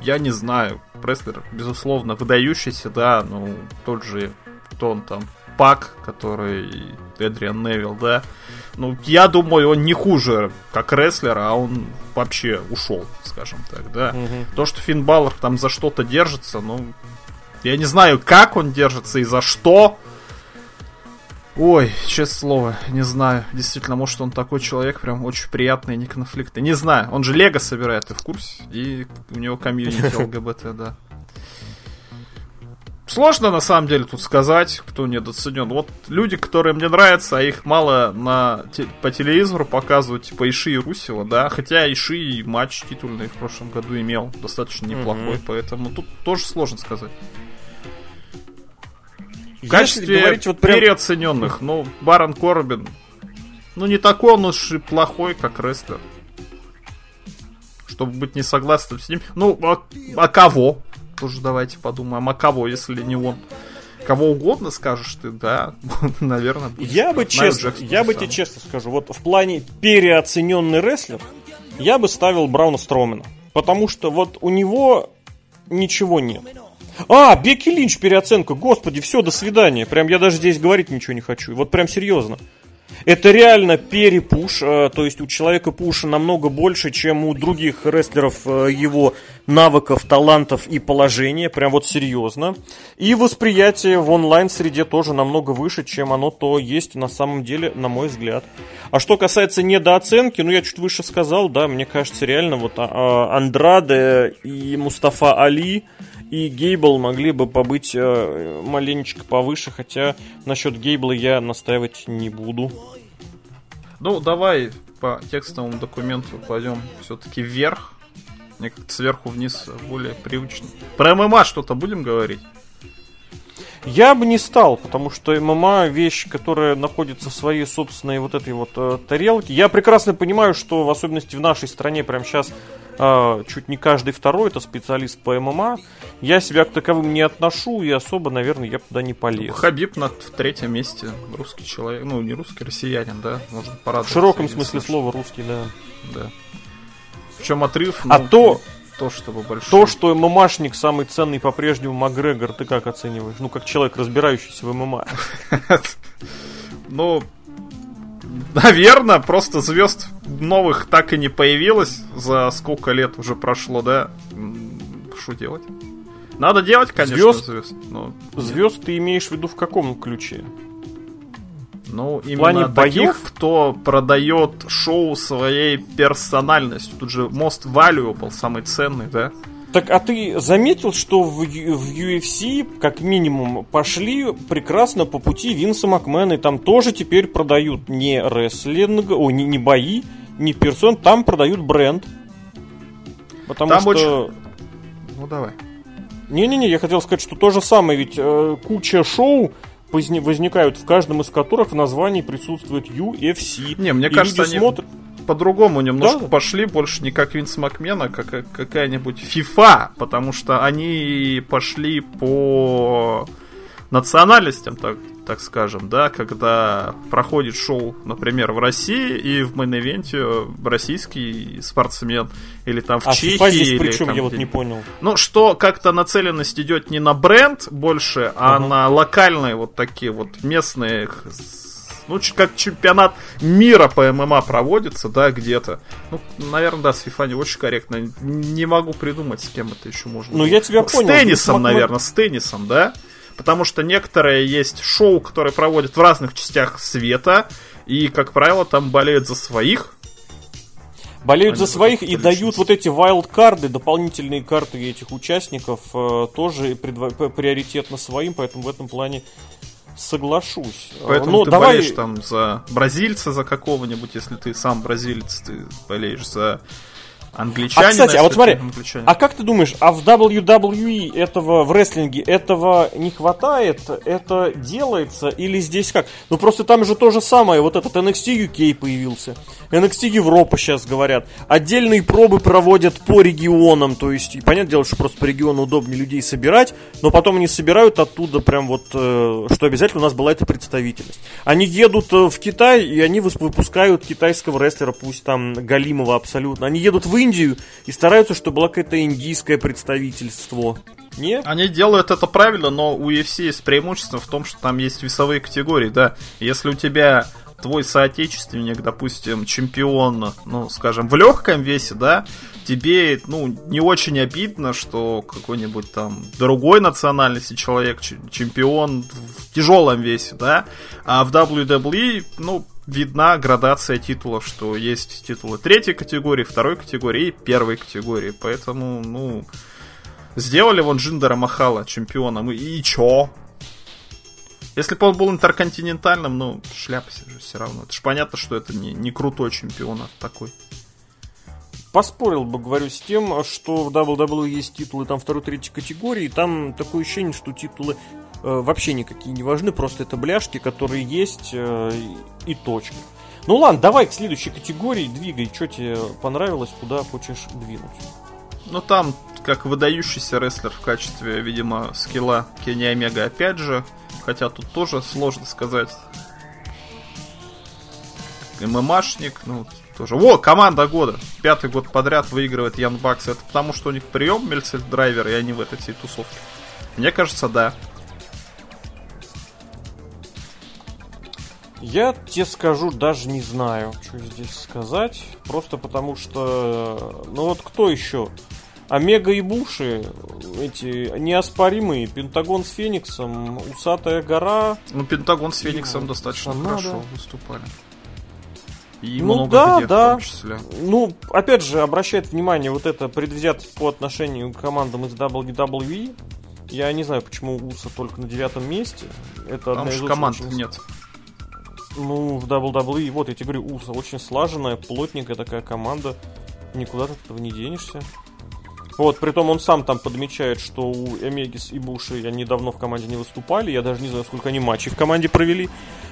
я не знаю. Преслер, безусловно, выдающийся, да, ну, тот же, кто он там, Пак, который Эдриан Невилл, да. Ну, я думаю, он не хуже как рестлер, а он вообще ушел, скажем так, да. Угу. То, что Финн Баллар там за что-то держится, ну, я не знаю, как он держится и за что, Ой, честное слово, не знаю. Действительно, может он такой человек, прям очень приятный, не конфликтный. Не знаю, он же Лего собирает, ты в курсе? И у него комьюнити ЛГБТ, да. Сложно на самом деле тут сказать, кто недооценен. Вот люди, которые мне нравятся, а их мало на те, по телевизору показывают, типа Иши и Русева, да. Хотя Иши и матч титульный в прошлом году имел достаточно неплохой, mm-hmm. поэтому тут тоже сложно сказать. В качестве говорить, вот прям... переоцененных, ну, Барон Корбин, ну, не такой он уж и плохой, как рестлер. Чтобы быть не согласным с ним. Ну, а, а кого? Тоже давайте подумаем, а кого, если не он? Кого угодно скажешь ты, да, наверное. Будет. Я бы честно, я бы тебе честно скажу, вот в плане переоцененный рестлер, я бы ставил Брауна Стромена. Потому что вот у него ничего нет. А, Бекки Линч переоценка, господи, все, до свидания. Прям я даже здесь говорить ничего не хочу. Вот прям серьезно. Это реально перепуш, э, то есть у человека пуша намного больше, чем у других рестлеров э, его навыков, талантов и положения, прям вот серьезно. И восприятие в онлайн-среде тоже намного выше, чем оно то есть на самом деле, на мой взгляд. А что касается недооценки, ну я чуть выше сказал, да, мне кажется реально вот а, а, Андраде и Мустафа Али и Гейбл могли бы побыть э, маленечко повыше, хотя насчет Гейбла я настаивать не буду. Ну, давай по текстовому документу пойдем все-таки вверх. Мне как-то сверху вниз более привычно. Про ММА что-то будем говорить? Я бы не стал, потому что ММА вещь, которая находится в своей собственной вот этой вот э, тарелке. Я прекрасно понимаю, что в особенности в нашей стране прямо сейчас э, чуть не каждый второй это специалист по ММА. Я себя к таковым не отношу и особо, наверное, я туда не полез. Хабиб на в третьем месте. Русский человек. Ну, не русский, россиянин, да? Можно порадоваться. В широком смысле слова русский, да. Да. Причем отрыв... А ну, то то, чтобы большой. То, что ММАшник самый ценный по-прежнему Макгрегор, ты как оцениваешь? Ну, как человек, разбирающийся в ММА. Ну, наверное, просто звезд новых так и не появилось. За сколько лет уже прошло, да? Что делать? Надо делать, конечно, звезд. Звезд, но... звезд ты имеешь в виду в каком ключе? Ну, именно плане таких, кто продает шоу своей персональностью. Тут же Most Valuable, самый ценный, да? Так, а ты заметил, что в, в UFC, как минимум, пошли прекрасно по пути Винса Макмена, и там тоже теперь продают не рестлинг, о, не, не бои, не персон, там продают бренд. Потому там что... Очень... Ну, давай. Не-не-не, я хотел сказать, что то же самое, ведь э, куча шоу возникают, в каждом из которых в названии присутствует UFC. Не, мне кажется, они смотрят... по-другому немножко да? пошли, больше не как Винс Макмен, а как какая-нибудь FIFA, потому что они пошли по национальностям, так, так скажем, да, когда проходит шоу, например, в России, и в мейн-ивенте российский спортсмен, или там в а Чехии. А здесь при чем, там, я вот не понял. Ну, что как-то нацеленность идет не на бренд больше, а uh-huh. на локальные вот такие вот местные ну, как чемпионат мира по ММА проводится, да, где-то. Ну, наверное, да, с FIFA не очень корректно. Не могу придумать, с кем это еще можно. Ну, я тебя ну, понял. С теннисом, наверное, с теннисом, да потому что некоторые есть шоу, которые проводят в разных частях света, и, как правило, там болеют за своих. Болеют Они за своих и дают вот эти вайлд-карды, дополнительные карты этих участников, э, тоже предво- приоритетно своим, поэтому в этом плане соглашусь. Поэтому Но ты давай... болеешь там за бразильца, за какого-нибудь, если ты сам бразилец, ты болеешь за Англичане. А, кстати, а вот смотри, англичане. а как ты думаешь, а в WWE этого, в рестлинге этого не хватает? Это делается или здесь как? Ну просто там же то же самое, вот этот NXT UK появился. NXT Европа сейчас говорят. Отдельные пробы проводят по регионам, то есть, понятное дело, что просто по региону удобнее людей собирать, но потом они собирают оттуда прям вот, э, что обязательно у нас была эта представительность. Они едут э, в Китай, и они выпускают китайского рестлера, пусть там Галимова абсолютно. Они едут в Индию и стараются, чтобы было какое-то индийское представительство. Нет? Они делают это правильно, но у UFC есть преимущество в том, что там есть весовые категории, да. Если у тебя твой соотечественник, допустим, чемпион, ну, скажем, в легком весе, да, тебе, ну, не очень обидно, что какой-нибудь там другой национальности человек, чемпион в тяжелом весе, да, а в WWE, ну, видна градация титулов, что есть титулы третьей категории, второй категории и первой категории. Поэтому, ну, сделали вон Джиндера Махала чемпионом, и, и чё? Если бы он был интерконтинентальным, ну, шляпа же все равно. Это же понятно, что это не, не крутой чемпион, а такой. Поспорил бы, говорю, с тем, что в WWE есть титулы там второй, третьей категории, и там такое ощущение, что титулы вообще никакие не важны, просто это бляшки, которые есть э, и точка. Ну ладно, давай к следующей категории двигай, что тебе понравилось, куда хочешь двинуть. Ну там, как выдающийся рестлер в качестве, видимо, скилла Кенни Омега опять же, хотя тут тоже сложно сказать. ММАшник, ну, тоже. О, команда года. Пятый год подряд выигрывает Ян Бакс. Это потому, что у них прием Мельцель Драйвер, и они в этой всей тусовке. Мне кажется, да. Я тебе скажу, даже не знаю, что здесь сказать. Просто потому что... Ну вот кто еще? Омега и Буши, эти неоспоримые, Пентагон с Фениксом, Усатая гора. Ну, Пентагон с Фениксом и достаточно Санада. хорошо выступали. И ну много да, где, да. В том числе. Ну, опять же, обращает внимание вот это предвзятость по отношению к командам из WWE. Я не знаю, почему Уса только на девятом месте. Это Потому что команд очень... нет. Ну, в WWE, вот я тебе говорю, Уса очень слаженная, плотненькая такая команда. Никуда ты от этого не денешься. Вот, притом он сам там подмечает, что у Эмегис и Буши они давно в команде не выступали. Я даже не знаю, сколько они матчей в команде провели.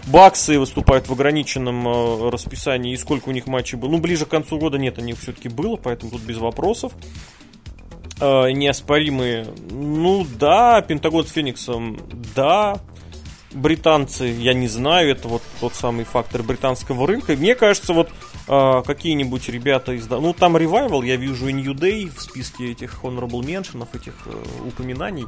Баксы выступают в ограниченном э, расписании. И сколько у них матчей было. Ну, ближе к концу года нет, они все-таки было, поэтому тут без вопросов. Э, неоспоримые. Ну, да, Пентагон с Фениксом, да британцы, я не знаю, это вот тот самый фактор британского рынка. Мне кажется, вот э, какие-нибудь ребята из... Ну, там Revival, я вижу и New Day в списке этих Honorable Mention, этих э, упоминаний.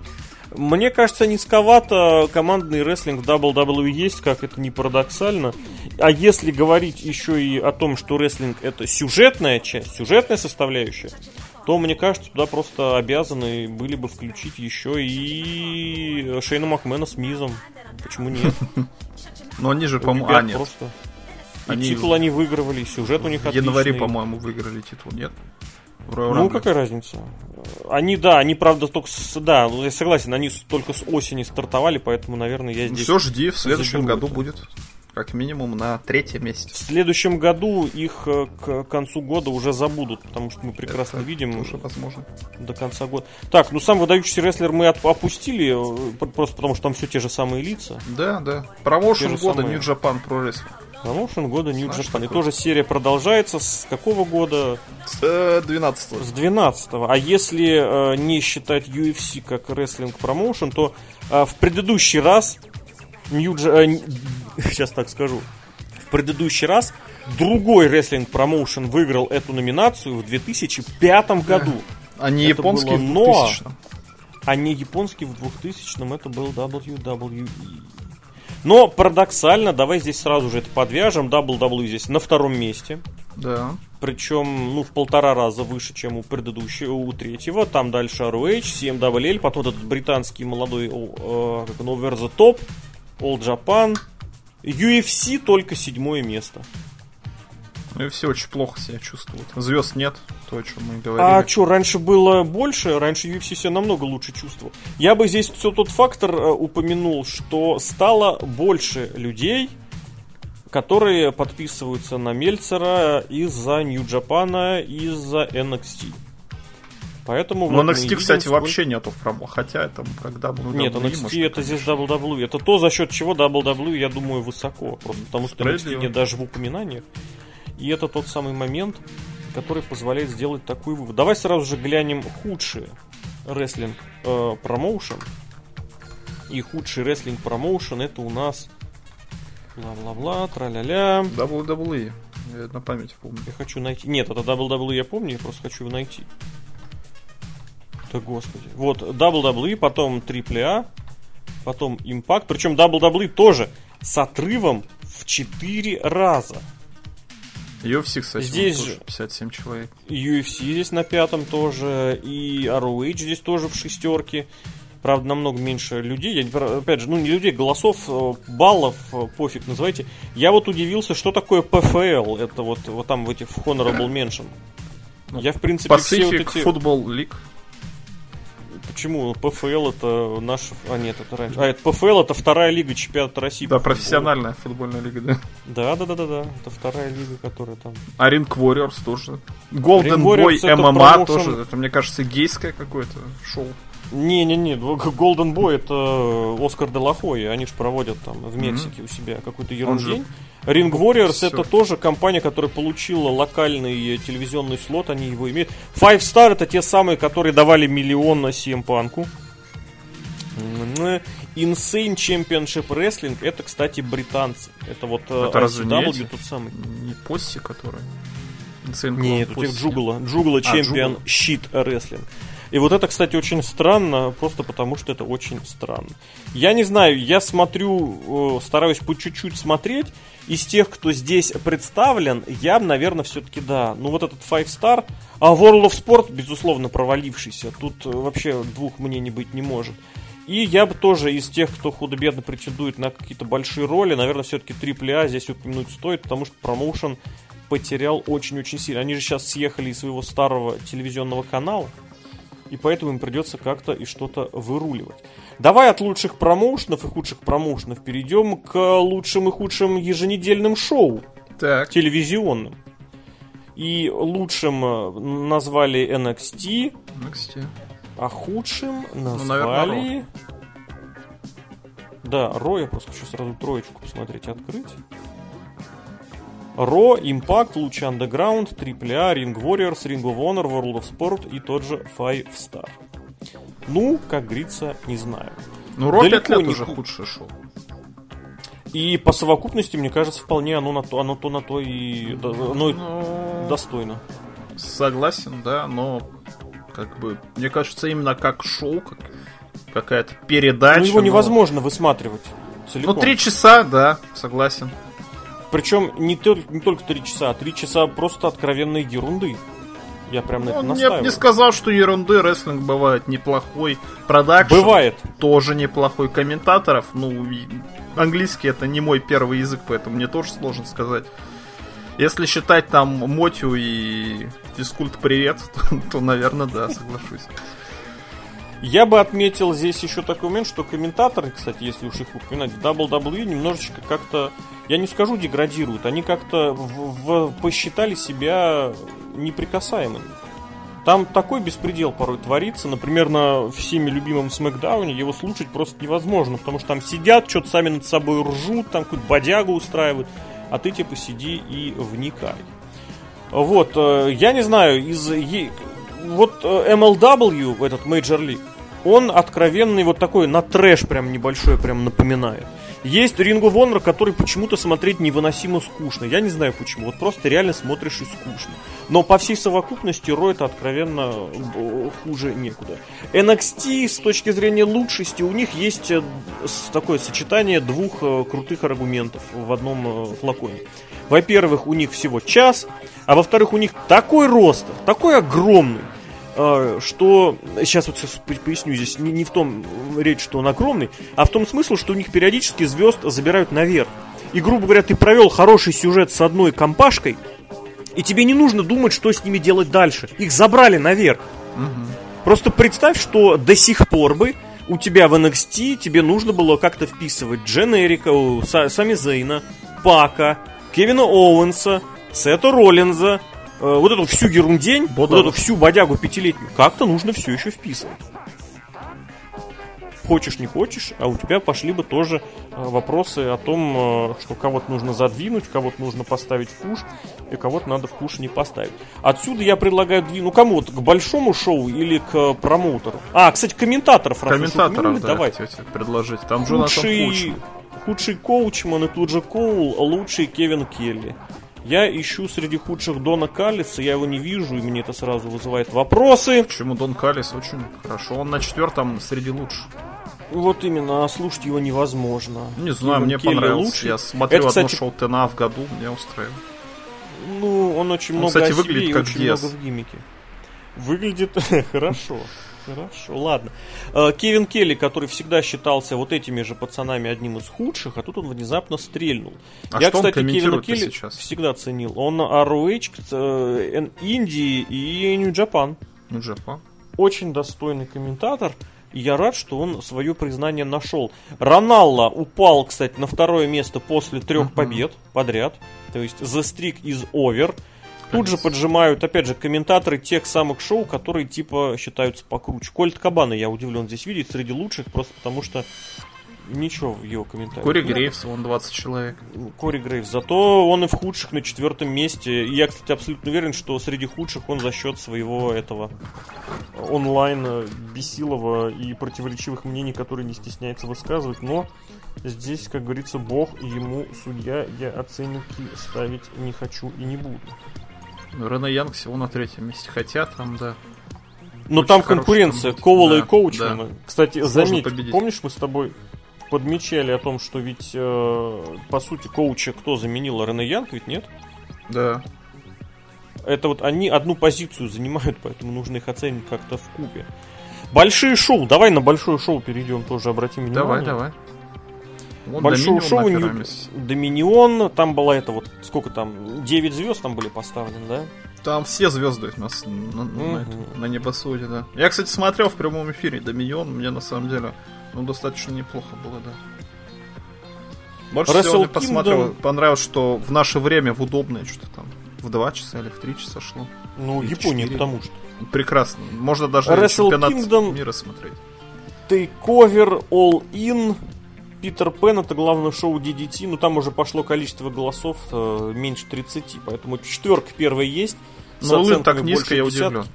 Мне кажется, низковато командный рестлинг в WWE есть, как это не парадоксально. А если говорить еще и о том, что рестлинг это сюжетная часть, сюжетная составляющая, то, мне кажется, туда просто обязаны были бы включить еще и Шейна Макмена с Мизом. Почему нет? Но они же, по-моему, а, нет. Просто... И они... титул они выигрывали, сюжет у них отличный. В январе, по-моему, выиграли титул, нет? Ну, какая разница? Они, да, они, правда, только с... Да, я согласен, они только с осени стартовали, поэтому, наверное, я здесь... Все, жди, в следующем году будет как минимум на третьем месте. В следующем году их э, к концу года уже забудут, потому что мы прекрасно Это видим. Уже возможно. До конца года. Так, ну сам выдающийся рестлер мы опустили, э, просто потому что там все те же самые лица. Да, да. Промоушен года самые... New Japan Pro Wrestling. Промоушен года New Знаешь, Japan. И тоже серия продолжается с какого года? С 12 -го. С 12 -го. А если э, не считать UFC как рестлинг промоушен, то э, в предыдущий раз New Japan сейчас так скажу, в предыдущий раз другой рестлинг промоушен выиграл эту номинацию в 2005 году. А не это японский было, в 2000 но, А не японский в 2000 это был WWE. Но парадоксально, давай здесь сразу же это подвяжем. WWE здесь на втором месте. Да. Причем, ну, в полтора раза выше, чем у предыдущего, у третьего. Там дальше ROH, CMWL, потом этот британский молодой, э, как он, Over the Top, All Japan, UFC только седьмое место. UFC очень плохо себя чувствует. Звезд нет, то, о чем мы говорили. А что, раньше было больше? Раньше UFC себя намного лучше чувствовал. Я бы здесь все тот фактор э, упомянул, что стало больше людей, которые подписываются на Мельцера из-за Нью-Джапана, из-за NXT. Поэтому Но вот NXT, видим, кстати, сколько... вообще нету в промо. Хотя это когда бы... Нет, NXT может, это здесь WWE. Это то, за счет чего WWE, я думаю, высоко. Просто потому что NXT нет даже в упоминаниях. И это тот самый момент, который позволяет сделать такой вывод. Давай сразу же глянем худшие рестлинг э, промоушен. И худший рестлинг промоушен это у нас бла-бла-бла, тра-ля-ля. WWE. Я на память помню. Я хочу найти. Нет, это WWE я помню, я просто хочу его найти. Да господи. Вот WWE, потом AAA, потом Impact. Причем WWE тоже с отрывом в 4 раза. UFC, кстати, здесь тоже 57 человек. UFC здесь на пятом тоже, и ROH здесь тоже в шестерке. Правда, намного меньше людей. Я, опять же, ну не людей, голосов, э, баллов, э, пофиг называйте. Я вот удивился, что такое PFL. Это вот, вот там в этих Honorable Mention. Я, в принципе, Pacific все вот эти... Football League. Почему? ПФЛ это наш... А, нет, это раньше. А, это ПФЛ это вторая лига чемпионата России. Да, профессиональная футбольная лига, да. Да, да, да, да, да. Это вторая лига, которая там. А Ring Warriors тоже. Golden Boy MMA тоже. Это, мне кажется, гейское какое-то шоу. Не-не-не, Golden Boy это Оскар Делахой, они же проводят там в Мексике mm-hmm. у себя какой-то ерундень. Ring Warriors Все. это тоже компания, которая получила локальный телевизионный слот, они его имеют. Five Star это те самые, которые давали миллион на CM Punk. Insane Championship Wrestling это, кстати, британцы. Это вот э, это ICW тот самый. Не Посси, который? Insane Нет, у них Джугла. Джугла Чемпион Щит Wrestling. И вот это, кстати, очень странно, просто потому что это очень странно. Я не знаю, я смотрю, э, стараюсь по чуть-чуть смотреть. Из тех, кто здесь представлен, я, наверное, все-таки да. Ну вот этот Five Star, а World of Sport, безусловно, провалившийся. Тут э, вообще двух мнений быть не может. И я бы тоже из тех, кто худо-бедно претендует на какие-то большие роли, наверное, все-таки AAA здесь упомянуть стоит, потому что промоушен потерял очень-очень сильно. Они же сейчас съехали из своего старого телевизионного канала, и поэтому им придется как-то и что-то выруливать. Давай от лучших промоушенов и худших промоушенов перейдем к лучшим и худшим еженедельным шоу. Так. Телевизионным. И лучшим э, назвали NXT. NXT. А худшим назвали... Ну, наверное, Да, Ро, я просто хочу сразу троечку посмотреть, открыть. Ро, Impact, Луч Underground, AAA, Ring Warriors, Ring of Honor, World of Sport и тот же Five Star. Ну, как говорится, не знаю. Ну, Ро 5 лет не... уже худшее шоу. И по совокупности, мне кажется, вполне оно на то, оно то на то и оно ну, достойно. Согласен, да, но как бы, мне кажется, именно как шоу, как какая-то передача. Ну, его невозможно высматривать целиком. Ну, три часа, да, согласен. Причем не, только, не только три часа, а три часа просто откровенной ерунды. Я прям на ну, это настаиваю. Я не сказал, что ерунды, рестлинг бывает неплохой. Продакшн бывает. тоже неплохой. Комментаторов, ну, английский это не мой первый язык, поэтому мне тоже сложно сказать. Если считать там Мотю и Физкульт Привет, то, то наверное, да, соглашусь. Я бы отметил здесь еще такой момент, что комментаторы, кстати, если уж их упоминать, в WWE немножечко как-то, я не скажу деградируют, они как-то в, в, посчитали себя неприкасаемыми. Там такой беспредел порой творится. Например, на всеми любимом Смакдауне его слушать просто невозможно, потому что там сидят, что-то сами над собой ржут, там какую-то бодягу устраивают, а ты типа сиди и вникай. Вот, э, я не знаю, из вот э, MLW, этот Major League, он откровенный вот такой на трэш прям небольшой прям напоминает. Есть Ring of Honor, который почему-то смотреть невыносимо скучно. Я не знаю почему. Вот просто реально смотришь и скучно. Но по всей совокупности Ро это откровенно э, хуже некуда. NXT с точки зрения лучшести у них есть э, такое сочетание двух крутых аргументов в одном флаконе. Во-первых, у них всего час, а во-вторых, у них такой рост, такой огромный, что сейчас вот сейчас поясню здесь не, не в том речь, что он огромный, а в том смысл, что у них периодически звезд забирают наверх. И, грубо говоря, ты провел хороший сюжет с одной компашкой, и тебе не нужно думать, что с ними делать дальше. Их забрали наверх. Угу. Просто представь, что до сих пор бы у тебя в NXT тебе нужно было как-то вписывать Дженерика, Сами Зейна, Пака, Кевина Оуэнса, Сета Роллинза, вот эту всю ерундень, Бода. вот эту всю бодягу пятилетнюю, как-то нужно все еще вписывать. Хочешь, не хочешь, а у тебя пошли бы тоже э, вопросы о том, э, что кого-то нужно задвинуть, кого-то нужно поставить в куш, и кого-то надо в куш не поставить. Отсюда я предлагаю двинуть, ну кому то к большому шоу или к промоутеру? А, кстати, комментаторов, Комментаторов, да, давайте предложить. Там Худший... Худший коучман и тут же Коул, лучший Кевин Келли. Я ищу среди худших Дона Каллиса, я его не вижу, и мне это сразу вызывает вопросы. Почему Дон Каллис очень хорошо? Он на четвертом среди лучших. Вот именно, а слушать его невозможно. Не знаю, Кевин мне Келли понравился. Лучший. Я смотрел это, кстати... одно шоу ТНА в году, мне устраивает. Ну, он очень он, много кстати, выглядит как очень Диас. много в гиммике. Выглядит хорошо. Хорошо, ладно. Э, Кевин Келли, который всегда считался вот этими же пацанами одним из худших, а тут он внезапно стрельнул. А Я, кстати, Кевина Келли сейчас? всегда ценил. Он ROH, э, Индии и Нью-Джапан. Нью-Джапан. Очень достойный комментатор. И я рад, что он свое признание нашел. Роналла упал, кстати, на второе место после трех uh-huh. побед подряд. То есть The Streak is over. Тут же поджимают, опять же, комментаторы тех самых шоу, которые типа считаются покруче. Кольт Кабана я удивлен здесь видеть среди лучших, просто потому что ничего в его комментариях. Кори Грейвс, он 20 человек. Кори Грейвс. Зато он и в худших на четвертом месте. И я, кстати, абсолютно уверен, что среди худших он за счет своего этого онлайн бесилого и противоречивых мнений, которые не стесняется высказывать. Но здесь, как говорится, бог ему судья. Я оценки ставить не хочу и не буду. Рене Янг всего на третьем месте. Хотя там, да. Но там конкуренция Ковала да, и Коучмана. да. Кстати, Сложно заметь, победить. помнишь, мы с тобой подмечали о том, что ведь, э, по сути, коуча кто заменил? Рене Янг ведь нет? Да. Это вот они одну позицию занимают, поэтому нужно их оценивать как-то в кубе. Большие шоу. Давай на большое шоу перейдем, тоже обратим Давай, внимание. давай. Вот Большое шоу Нью-. Доминион, там была это вот, сколько там, 9 звезд там были поставлены, да? Там все звезды у нас на, Мгм. это- на небосводе, да. Я, кстати, смотрел в прямом эфире Доминион, мне на самом деле ну, достаточно неплохо было, да. Больше Wrestle всего мне посмотрел, понравилось, что в наше время, в удобное, что-то там, в 2 часа или в 3 часа шло. Ну, Или Япония, потому что. Прекрасно. Можно даже Wrestle чемпионат Kingdom. мира смотреть. Тейковер, All In, Питер Пен, это главное шоу DDT, но там уже пошло количество голосов э, меньше 30, поэтому четверка первая есть. с Ну, Лын так низко, я 50. удивлен.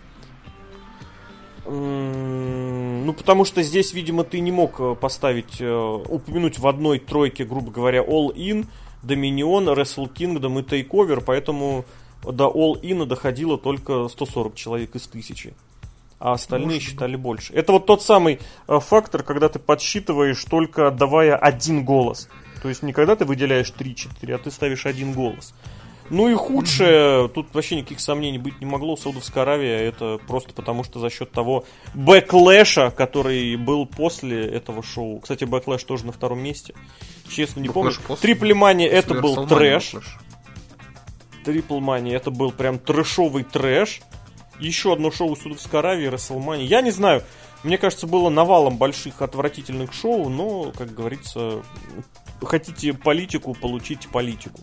Ну, потому что здесь, видимо, ты не мог э, поставить, э, упомянуть в одной тройке, грубо говоря, All In, Dominion, Wrestle Kingdom и Takeover, поэтому до All In доходило только 140 человек из тысячи. А остальные Может считали больше. Это вот тот самый э, фактор, когда ты подсчитываешь только отдавая один голос. То есть не когда ты выделяешь 3-4, а ты ставишь один голос. Ну и худшее, тут вообще никаких сомнений быть не могло, Саудовская Аравия, это просто потому что за счет того бэклэша, который был после этого шоу. Кстати, бэклэш тоже на втором месте. Честно, не Backlash помню. Мани это был трэш. Трипл Мани это был прям трэшовый трэш. Еще одно шоу Судовской Аравии, Расселмани. Я не знаю, мне кажется, было навалом больших отвратительных шоу, но, как говорится, хотите политику, получите политику.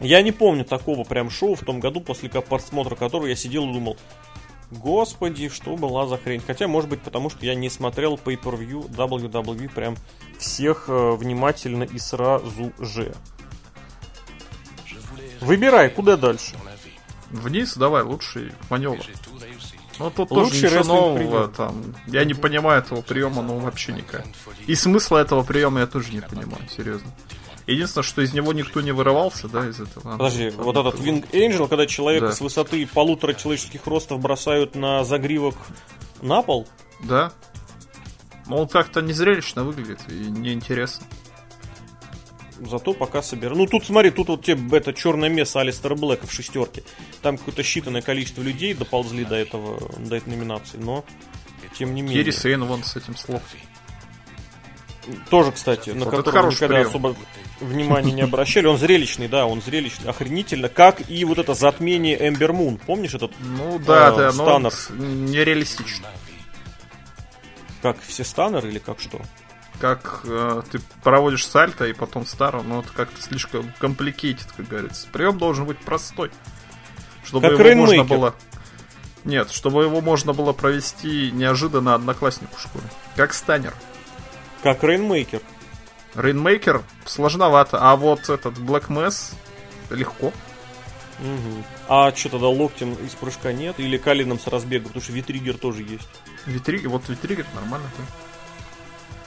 Я не помню такого прям шоу в том году, после просмотра которого я сидел и думал, господи, что была за хрень. Хотя, может быть, потому что я не смотрел pay-per-view WWE прям всех э, внимательно и сразу же. Выбирай, куда дальше? Вниз, давай, лучший маневр. Ну тут Лучший тоже ничего нового, прием. там, я не понимаю этого приема, ну вообще никак. И смысла этого приема я тоже не понимаю, серьезно. Единственное, что из него никто не вырывался, да, из этого. Подожди, Ну, вот там этот Wing Angel, когда человека Да. с высоты полутора человеческих ростов бросают на загривок на пол, Да. Ну, он как-то незрелищно выглядит и неинтересно. Зато пока собирают. Ну тут смотри, тут вот тебе это черное место Алистера Блэка в шестерке. Там какое-то считанное количество людей доползли до этого, до этой номинации, но тем не менее. Керри Сейн вон с этим слов. Тоже, кстати, на Вот хороший никогда прием. особо внимания не обращали. Он зрелищный, да, он зрелищный, охренительно. Как и вот это затмение Эмбер Мун. Помнишь этот? Ну да, А, да, но Станнер. вот нереалистично. Как все станнеры или как что? Как э, ты проводишь сальто и потом старо, но это как-то слишком компликейтед, как говорится. Прием должен быть простой. Чтобы Как его можно Рейнмейкер. было. Нет, чтобы его можно было провести неожиданно однокласснику школе. Как станер. Как Рейнмейкер. Рейнмейкер сложновато, а вот этот Black Mass легко. Мгм. А что тогда локтем из прыжка нет? Или калином с разбега? Потому что витригер тоже есть. Витригер, вот Витригер нормально. да.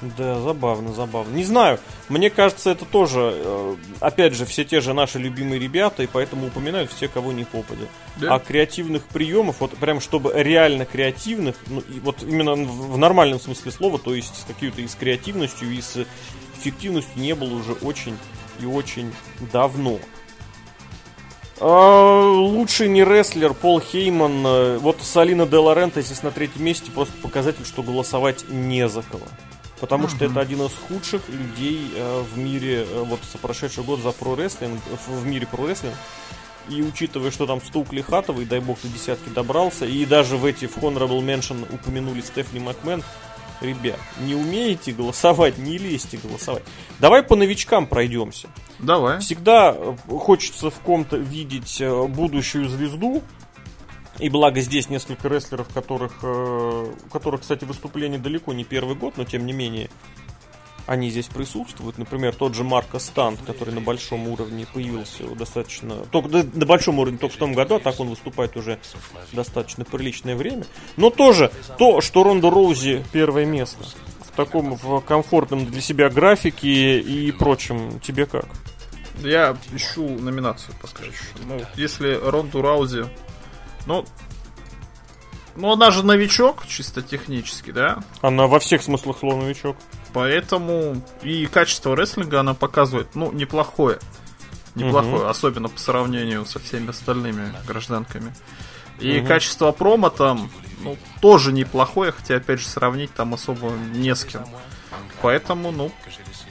Да, забавно, забавно. Не знаю, мне кажется, это тоже, э, опять же, все те же наши любимые ребята, и поэтому упоминают все, кого не попадя. Да. А креативных приемов, вот прям чтобы реально креативных, ну, и вот именно в нормальном смысле слова, то есть с какой-то и с креативностью, и с эффективностью не было уже очень и очень давно. А, лучший не рестлер Пол Хейман. э, Вот Салина Де Лоренто, здесь на третьем месте, просто показатель, что голосовать не за кого. Потому что это один из худших людей э, в мире, э, вот за прошедший год за про-рестлинг, в мире про-рестлинг. И учитывая, что там Стукли Хатовый, дай бог, до десятки добрался, и даже в эти в Honorable Mention упомянули Стефани Макмен, ребят, не умеете голосовать, не лезьте голосовать. Давай по новичкам пройдемся. Давай. Всегда э, хочется в ком-то видеть будущую звезду. И благо здесь несколько рестлеров, которых, э, у которых, кстати, выступление далеко не первый год, но тем не менее они здесь присутствуют. Например, тот же Марко Стант, который на большом уровне появился достаточно... Только на на большом уровне только в том году, а так он выступает уже достаточно приличное время. Но тоже то, что Ронда Роузи первое место в таком в комфортном для себя графике и прочем. Тебе как? Я ищу номинацию пока еще. Ну, если Ронду Раузи... Ну, Ну, она же новичок, чисто технически, да? Она во всех смыслах слова новичок. Поэтому и качество рестлинга она показывает, ну, неплохое. Неплохое, угу. особенно по сравнению со всеми остальными гражданками. И угу. качество промо там, ну, тоже неплохое, хотя, опять же, сравнить там особо не с кем. Поэтому, ну,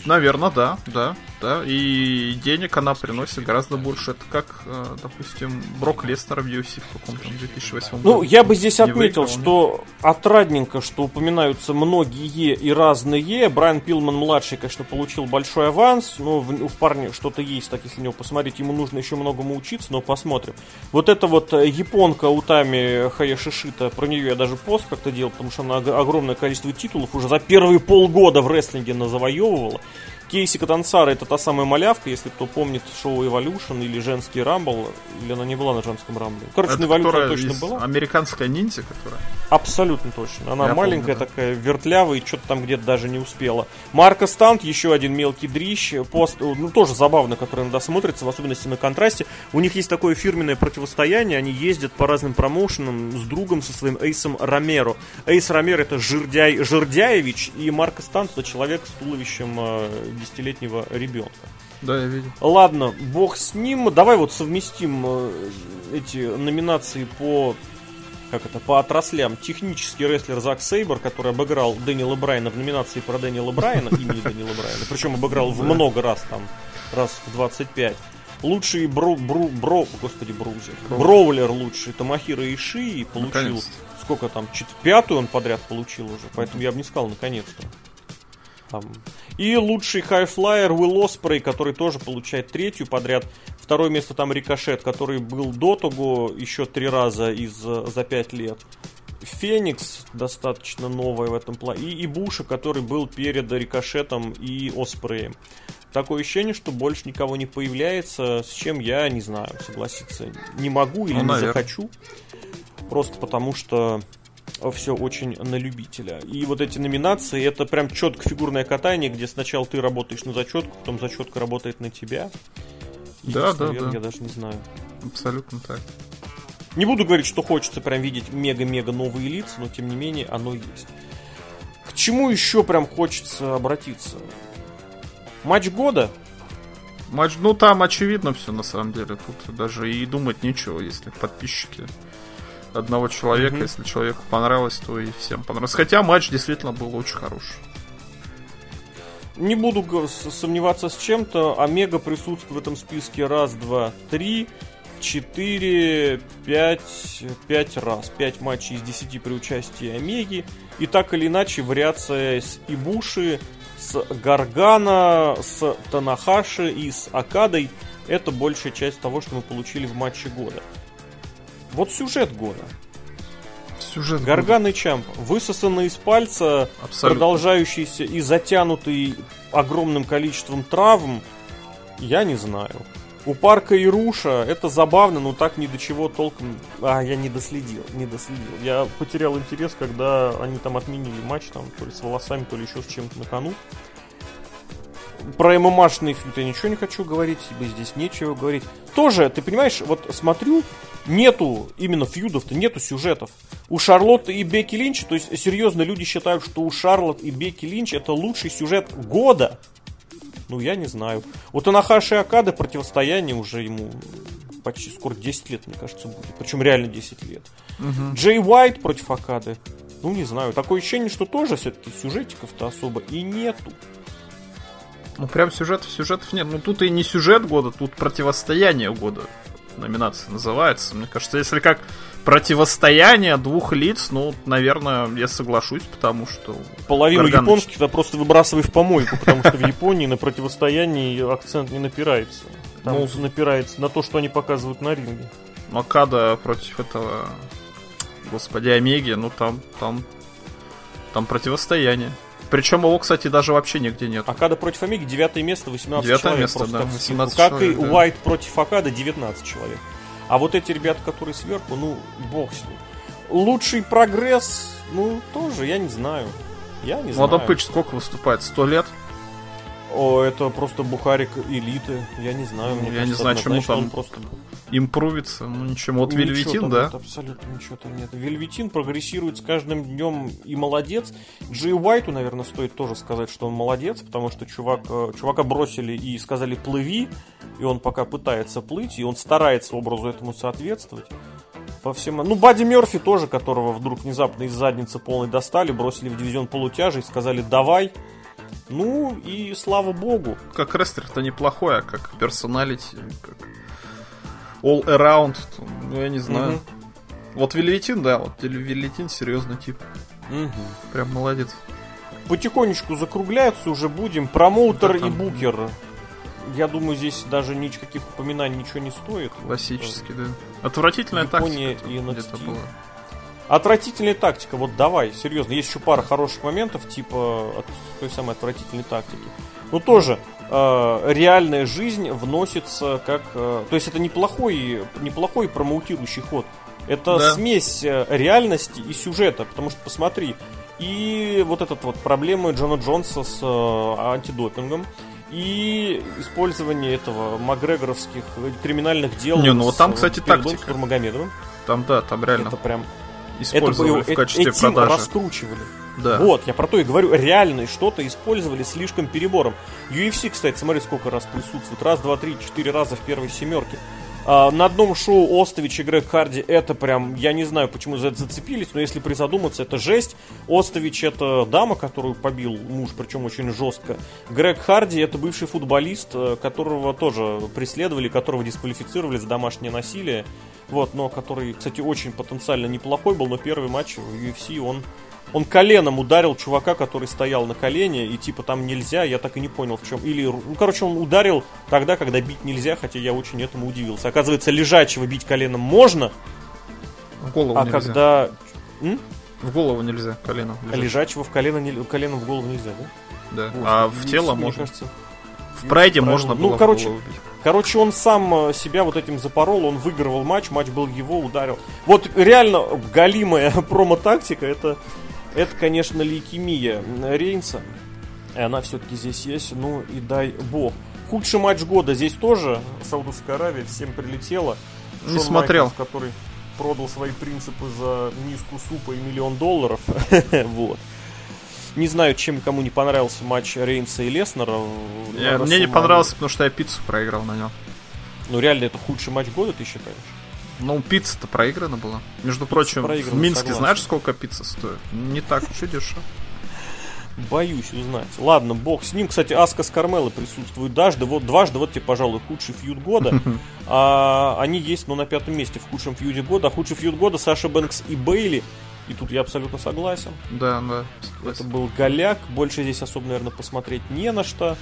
наверное, да, да, да. И денег она приносит гораздо больше. Это как, э, допустим, Брок Лестер в UFC в каком-то 2008 году. Ну, я бы здесь отметил, выиграл, что отрадненько, что упоминаются многие и разные. Брайан Пилман-младший, конечно, получил большой аванс, но в, в парне что-то есть, так если него посмотреть, ему нужно еще многому учиться, но посмотрим. Вот эта вот э, японка Утами Хаяшишита, про нее я даже пост как-то делал, потому что она огромное количество титулов уже за первые полгода в рестлинге завоевывала. Кейси Катансара это та самая малявка, если кто помнит шоу Evolution или женский Рамбл, или она не была на женском Рамбле. Короче, это Evolution точно была. Американская ниндзя, которая? Абсолютно точно. Она Я маленькая помню, да. такая, вертлявая, и что-то там где-то даже не успела. Марка Стант, еще один мелкий дрищ, пост, ну тоже забавно, который иногда смотрится, в особенности на контрасте. У них есть такое фирменное противостояние, они ездят по разным промоушенам с другом, со своим Эйсом Ромеро. Эйс Ромеро это Жирдяй, Жирдяевич, и Марка Стант это человек с туловищем десятилетнего ребенка. Да, я видел. Ладно, бог с ним. Давай вот совместим э, эти номинации по как это, по отраслям. Технический рестлер Зак Сейбер, который обыграл Дэниела Брайана в номинации про Дэниела Брайана, имени Дэниела Брайана, причем обыграл в много раз там, раз в 25. Лучший бро, бро, бро, господи, брузер. Броулер лучший, Тамахира Иши получил, сколько там, пятую он подряд получил уже, поэтому я бы не сказал наконец-то. Там. И лучший хайфлайер Уилл Оспрей, который тоже получает третью подряд. Второе место там Рикошет, который был до того еще три раза из, за пять лет. Феникс достаточно новая в этом плане. И, и Буша, который был перед Рикошетом и Оспреем. Такое ощущение, что больше никого не появляется, с чем я не знаю, согласиться не могу или ну, не наверное. захочу. Просто потому что все очень на любителя. И вот эти номинации, это прям четко фигурное катание, где сначала ты работаешь на зачетку, потом зачетка работает на тебя. И да, да, наверное, да. Я даже не знаю. Абсолютно так. Не буду говорить, что хочется прям видеть мега-мега новые лица, но тем не менее оно есть. К чему еще прям хочется обратиться? Матч года? Матч, ну там очевидно все на самом деле. Тут даже и думать нечего, если подписчики одного человека. Mm-hmm. Если человеку понравилось, то и всем понравилось. Хотя матч действительно был очень хороший. Не буду сомневаться с чем-то. Омега присутствует в этом списке раз, два, три, четыре, пять, пять раз. Пять матчей из десяти при участии Омеги. И так или иначе вариация с Ибуши, с Гаргана, с Танахаши и с Акадой это большая часть того, что мы получили в матче года. Вот сюжет года. Сюжет Гарган года. и Чамп. Высосанный из пальца, Абсолютно. продолжающийся и затянутый огромным количеством травм, я не знаю. У парка и Руша это забавно, но так ни до чего толком... А, я не доследил, не доследил. Я потерял интерес, когда они там отменили матч, там, то ли с волосами, то ли еще с чем-то на кону. Про ММАшный фьюд я ничего не хочу говорить, ибо здесь нечего говорить. Тоже, ты понимаешь, вот смотрю, нету именно фьюдов-то, нету сюжетов. У Шарлотты и Бекки Линч, то есть серьезно, люди считают, что у Шарлотт и Бекки Линч это лучший сюжет года. Ну, я не знаю. У Танахаши Акады противостояние уже ему почти скоро 10 лет, мне кажется, будет. Причем реально 10 лет. Угу. Джей Уайт против Акады. Ну, не знаю. Такое ощущение, что тоже все-таки сюжетиков-то особо и нету. Ну, прям сюжетов, сюжетов нет. Ну, тут и не сюжет года, тут противостояние года номинация называется. Мне кажется, если как противостояние двух лиц, ну, наверное, я соглашусь, потому что... Половину Гарган... японских-то просто выбрасывай в помойку, потому что в Японии на противостоянии акцент не напирается. Там ну, напирается на то, что они показывают на ринге. Макада против этого, господи, Омеги, ну там, там, там противостояние. Причем его, кстати, даже вообще нигде нет. Акада против Амиги девятое место, 18 девятое человек. место, да, 18 как человек, и да. Уайт против Акада 19 человек. А вот эти ребята, которые сверху, ну, бог с ним. Лучший прогресс, ну, тоже, я не знаю. Я не знаю. Ладопыч сколько выступает? Сто лет? О, это просто бухарик элиты. Я не знаю. Мне Я не кажется, знаю, чему там он просто... Импровится, ну ничего. Вот Ничего Вельветин, да? нет, абсолютно ничего там нет. Вельветин прогрессирует с каждым днем и молодец. Джей Уайту, наверное, стоит тоже сказать, что он молодец, потому что чувак, э, чувака бросили и сказали плыви, и он пока пытается плыть, и он старается образу этому соответствовать. По всем... Ну, Бадди Мерфи тоже, которого вдруг внезапно из задницы полной достали, бросили в дивизион полутяжей, сказали «давай». Ну, и слава богу. Как рестлер-то неплохой, а как персоналити, как all around, ну я не знаю. Мгм. Вот Вельветин, да, вот Вельветин серьезный тип. Мгм. Прям молодец. потихонечку закругляться уже будем. Промоутер Да, и букер. Я думаю, здесь даже никаких упоминаний ничего не стоит. Классический, да. Отвратительная Япония тактика. и NXT. где-то была. Отвратительная тактика, вот давай, серьезно. Есть еще пара хороших моментов, типа от той самой отвратительной тактики. Ну тоже, э, реальная жизнь вносится как... э, то есть это неплохой, неплохой промоутирующий ход. Это Да. смесь э, реальности и сюжета, потому что посмотри, и вот этот вот проблемы Джона Джонса с э, антидопингом, и использование этого макгрегоровских э, криминальных дел. Не, ну вот с, там, э, кстати, тактика. Там, да, там реально Это прям использовали это, в качестве этим продажи. раскручивали. Да. Вот, я про то и говорю, реально что-то использовали слишком перебором. UFC, кстати, смотри, сколько раз присутствует. Раз, два, три, четыре раза в первой семерке. А, на одном шоу Остович и Грег Харди это прям, я не знаю, почему за это зацепились, но если призадуматься, это жесть. Остович это дама, которую побил муж, причем очень жестко. Грег Харди это бывший футболист, э, которого тоже преследовали, которого дисквалифицировали за домашнее насилие. Вот, но который, кстати, очень потенциально неплохой был, но первый матч в UFC он он коленом ударил чувака, который стоял на колене, и типа там нельзя, я так и не понял в чем. Или, ну, короче, он ударил тогда, когда бить нельзя, хотя я очень этому удивился. Оказывается, лежачего бить коленом можно, В голову а нельзя. когда... М? В голову нельзя, колено. лежать. Лежачего в колено, не- коленом в голову нельзя, да? Да. Вот. А В в тело мне можно. кажется. В прайде можно Ну, было в короче, голову бить. Короче, он сам э, себя вот этим запорол, он выигрывал матч, матч был его, ударил. Вот реально галимая промо-тактика, это, это, конечно, лейкемия Рейнса. И она все-таки здесь есть, ну и дай бог. Худший матч года здесь тоже, Саудовская Аравия, всем прилетело. Не Шон смотрел. Майклс, который продал свои принципы за миску супа и миллион долларов. вот. Не знаю, чем кому не понравился матч Рейнса и Леснера. Я- мне не понравился, потому что я пиццу проиграл на нем. Ну реально это худший матч года, ты считаешь? Ну, пицца-то проиграна была. Между прочим, проиграна, в Минске согласен. знаешь, сколько пицца стоит? Не так уж и дешево. Боюсь узнать. Ладно, бог с ним. Кстати, Аска с Кармелой присутствуют дважды. Вот дважды, вот тебе, пожалуй, худший фьюд года. А, они есть, но на пятом месте в худшем фьюде года. А худший фьюд года Саша Бэнкс и Бейли. И тут я абсолютно согласен. Да, да. Это согласен. был голяк. Больше здесь особо, наверное, посмотреть не на что.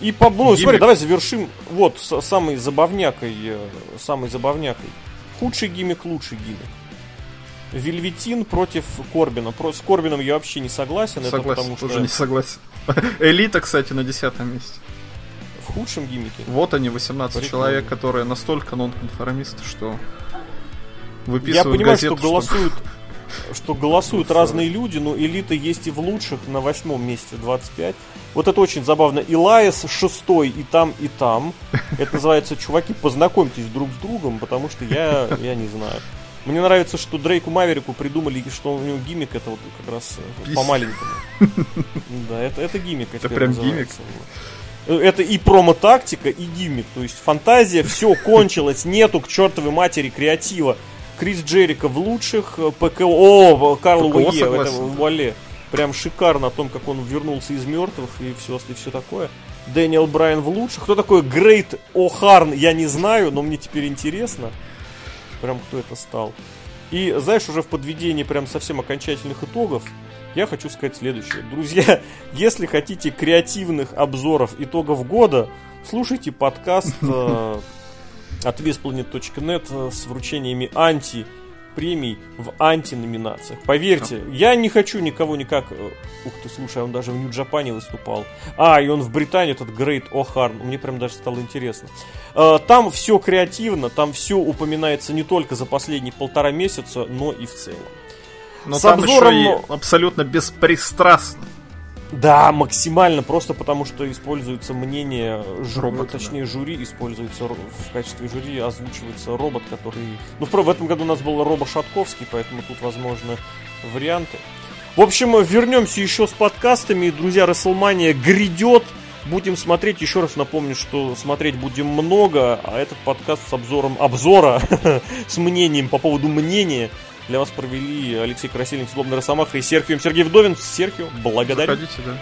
И по... Ну, смотри, Гиммик. давай завершим. Вот, с самой забавнякой. э, Самой забавнякой. Худший гиммик, лучший гиммик. Вельветин против Корбина. Про... С Корбином я вообще не согласен. это Согласен, потому что тоже не согласен. Элита, кстати, на десятом месте. в худшем гиммике. Вот они, 18 Прикольно. человек, которые настолько нонконформисты, что Я выписывают понимаю, газету, что голосуют, что голосуют разные люди, но элита есть и в лучших на восьмом месте 25. Вот это очень забавно. Илайс шестой и там, и там. Это называется, чуваки, познакомьтесь друг с другом, потому что я, я не знаю. Мне нравится, что Дрейку Маверику придумали, что у него гиммик это вот как раз э, Пись. по маленькому. Да, это, это гиммик. Это прям называется. Это и промо-тактика, и гиммик. То есть фантазия, все кончилось, нету к чертовой матери креатива. Крис Джерика в лучших, э, ПКО, о, Карл ПКО Уе, это. Вуале. Прям шикарно о том, как он вернулся из мертвых и все, и все такое. Дэниел Брайан в лучших. Кто такой Грейт О'Харн, я не знаю, но мне теперь интересно. Прям кто это стал. И знаешь, уже в подведении прям совсем окончательных итогов, я хочу сказать следующее. Друзья, если хотите креативных обзоров итогов года, слушайте подкаст э, от visplanet.net э, с вручениями анти премий в анти-номинациях. Поверьте, я не хочу никого никак... э, Ух ты, слушай, он даже в Нью-Джапане выступал. А, и он в Британии, этот Грейт О'Харн. Мне прям даже стало интересно. Э, Там все креативно, там все упоминается не только за последние полтора месяца, но и в целом. Но с там обзором- еще и абсолютно беспристрастно. Да, максимально, просто потому что используется мнение, жюри, Робота, точнее жюри используется в качестве жюри, озвучивается робот, который... Ну, в этом году у нас был Роба Шатковский, поэтому тут, возможно, варианты. В общем, вернемся еще с подкастами. Друзья, Расселмания грядет. Будем смотреть. Еще раз напомню, что смотреть будем много, а этот подкаст с обзором обзора, с мнением по поводу мнения для вас провели Алексей Красильник, Злобный Росомаха и Серхио М. Сергей Вдовин. Серхио, благодарю. Заходите, да.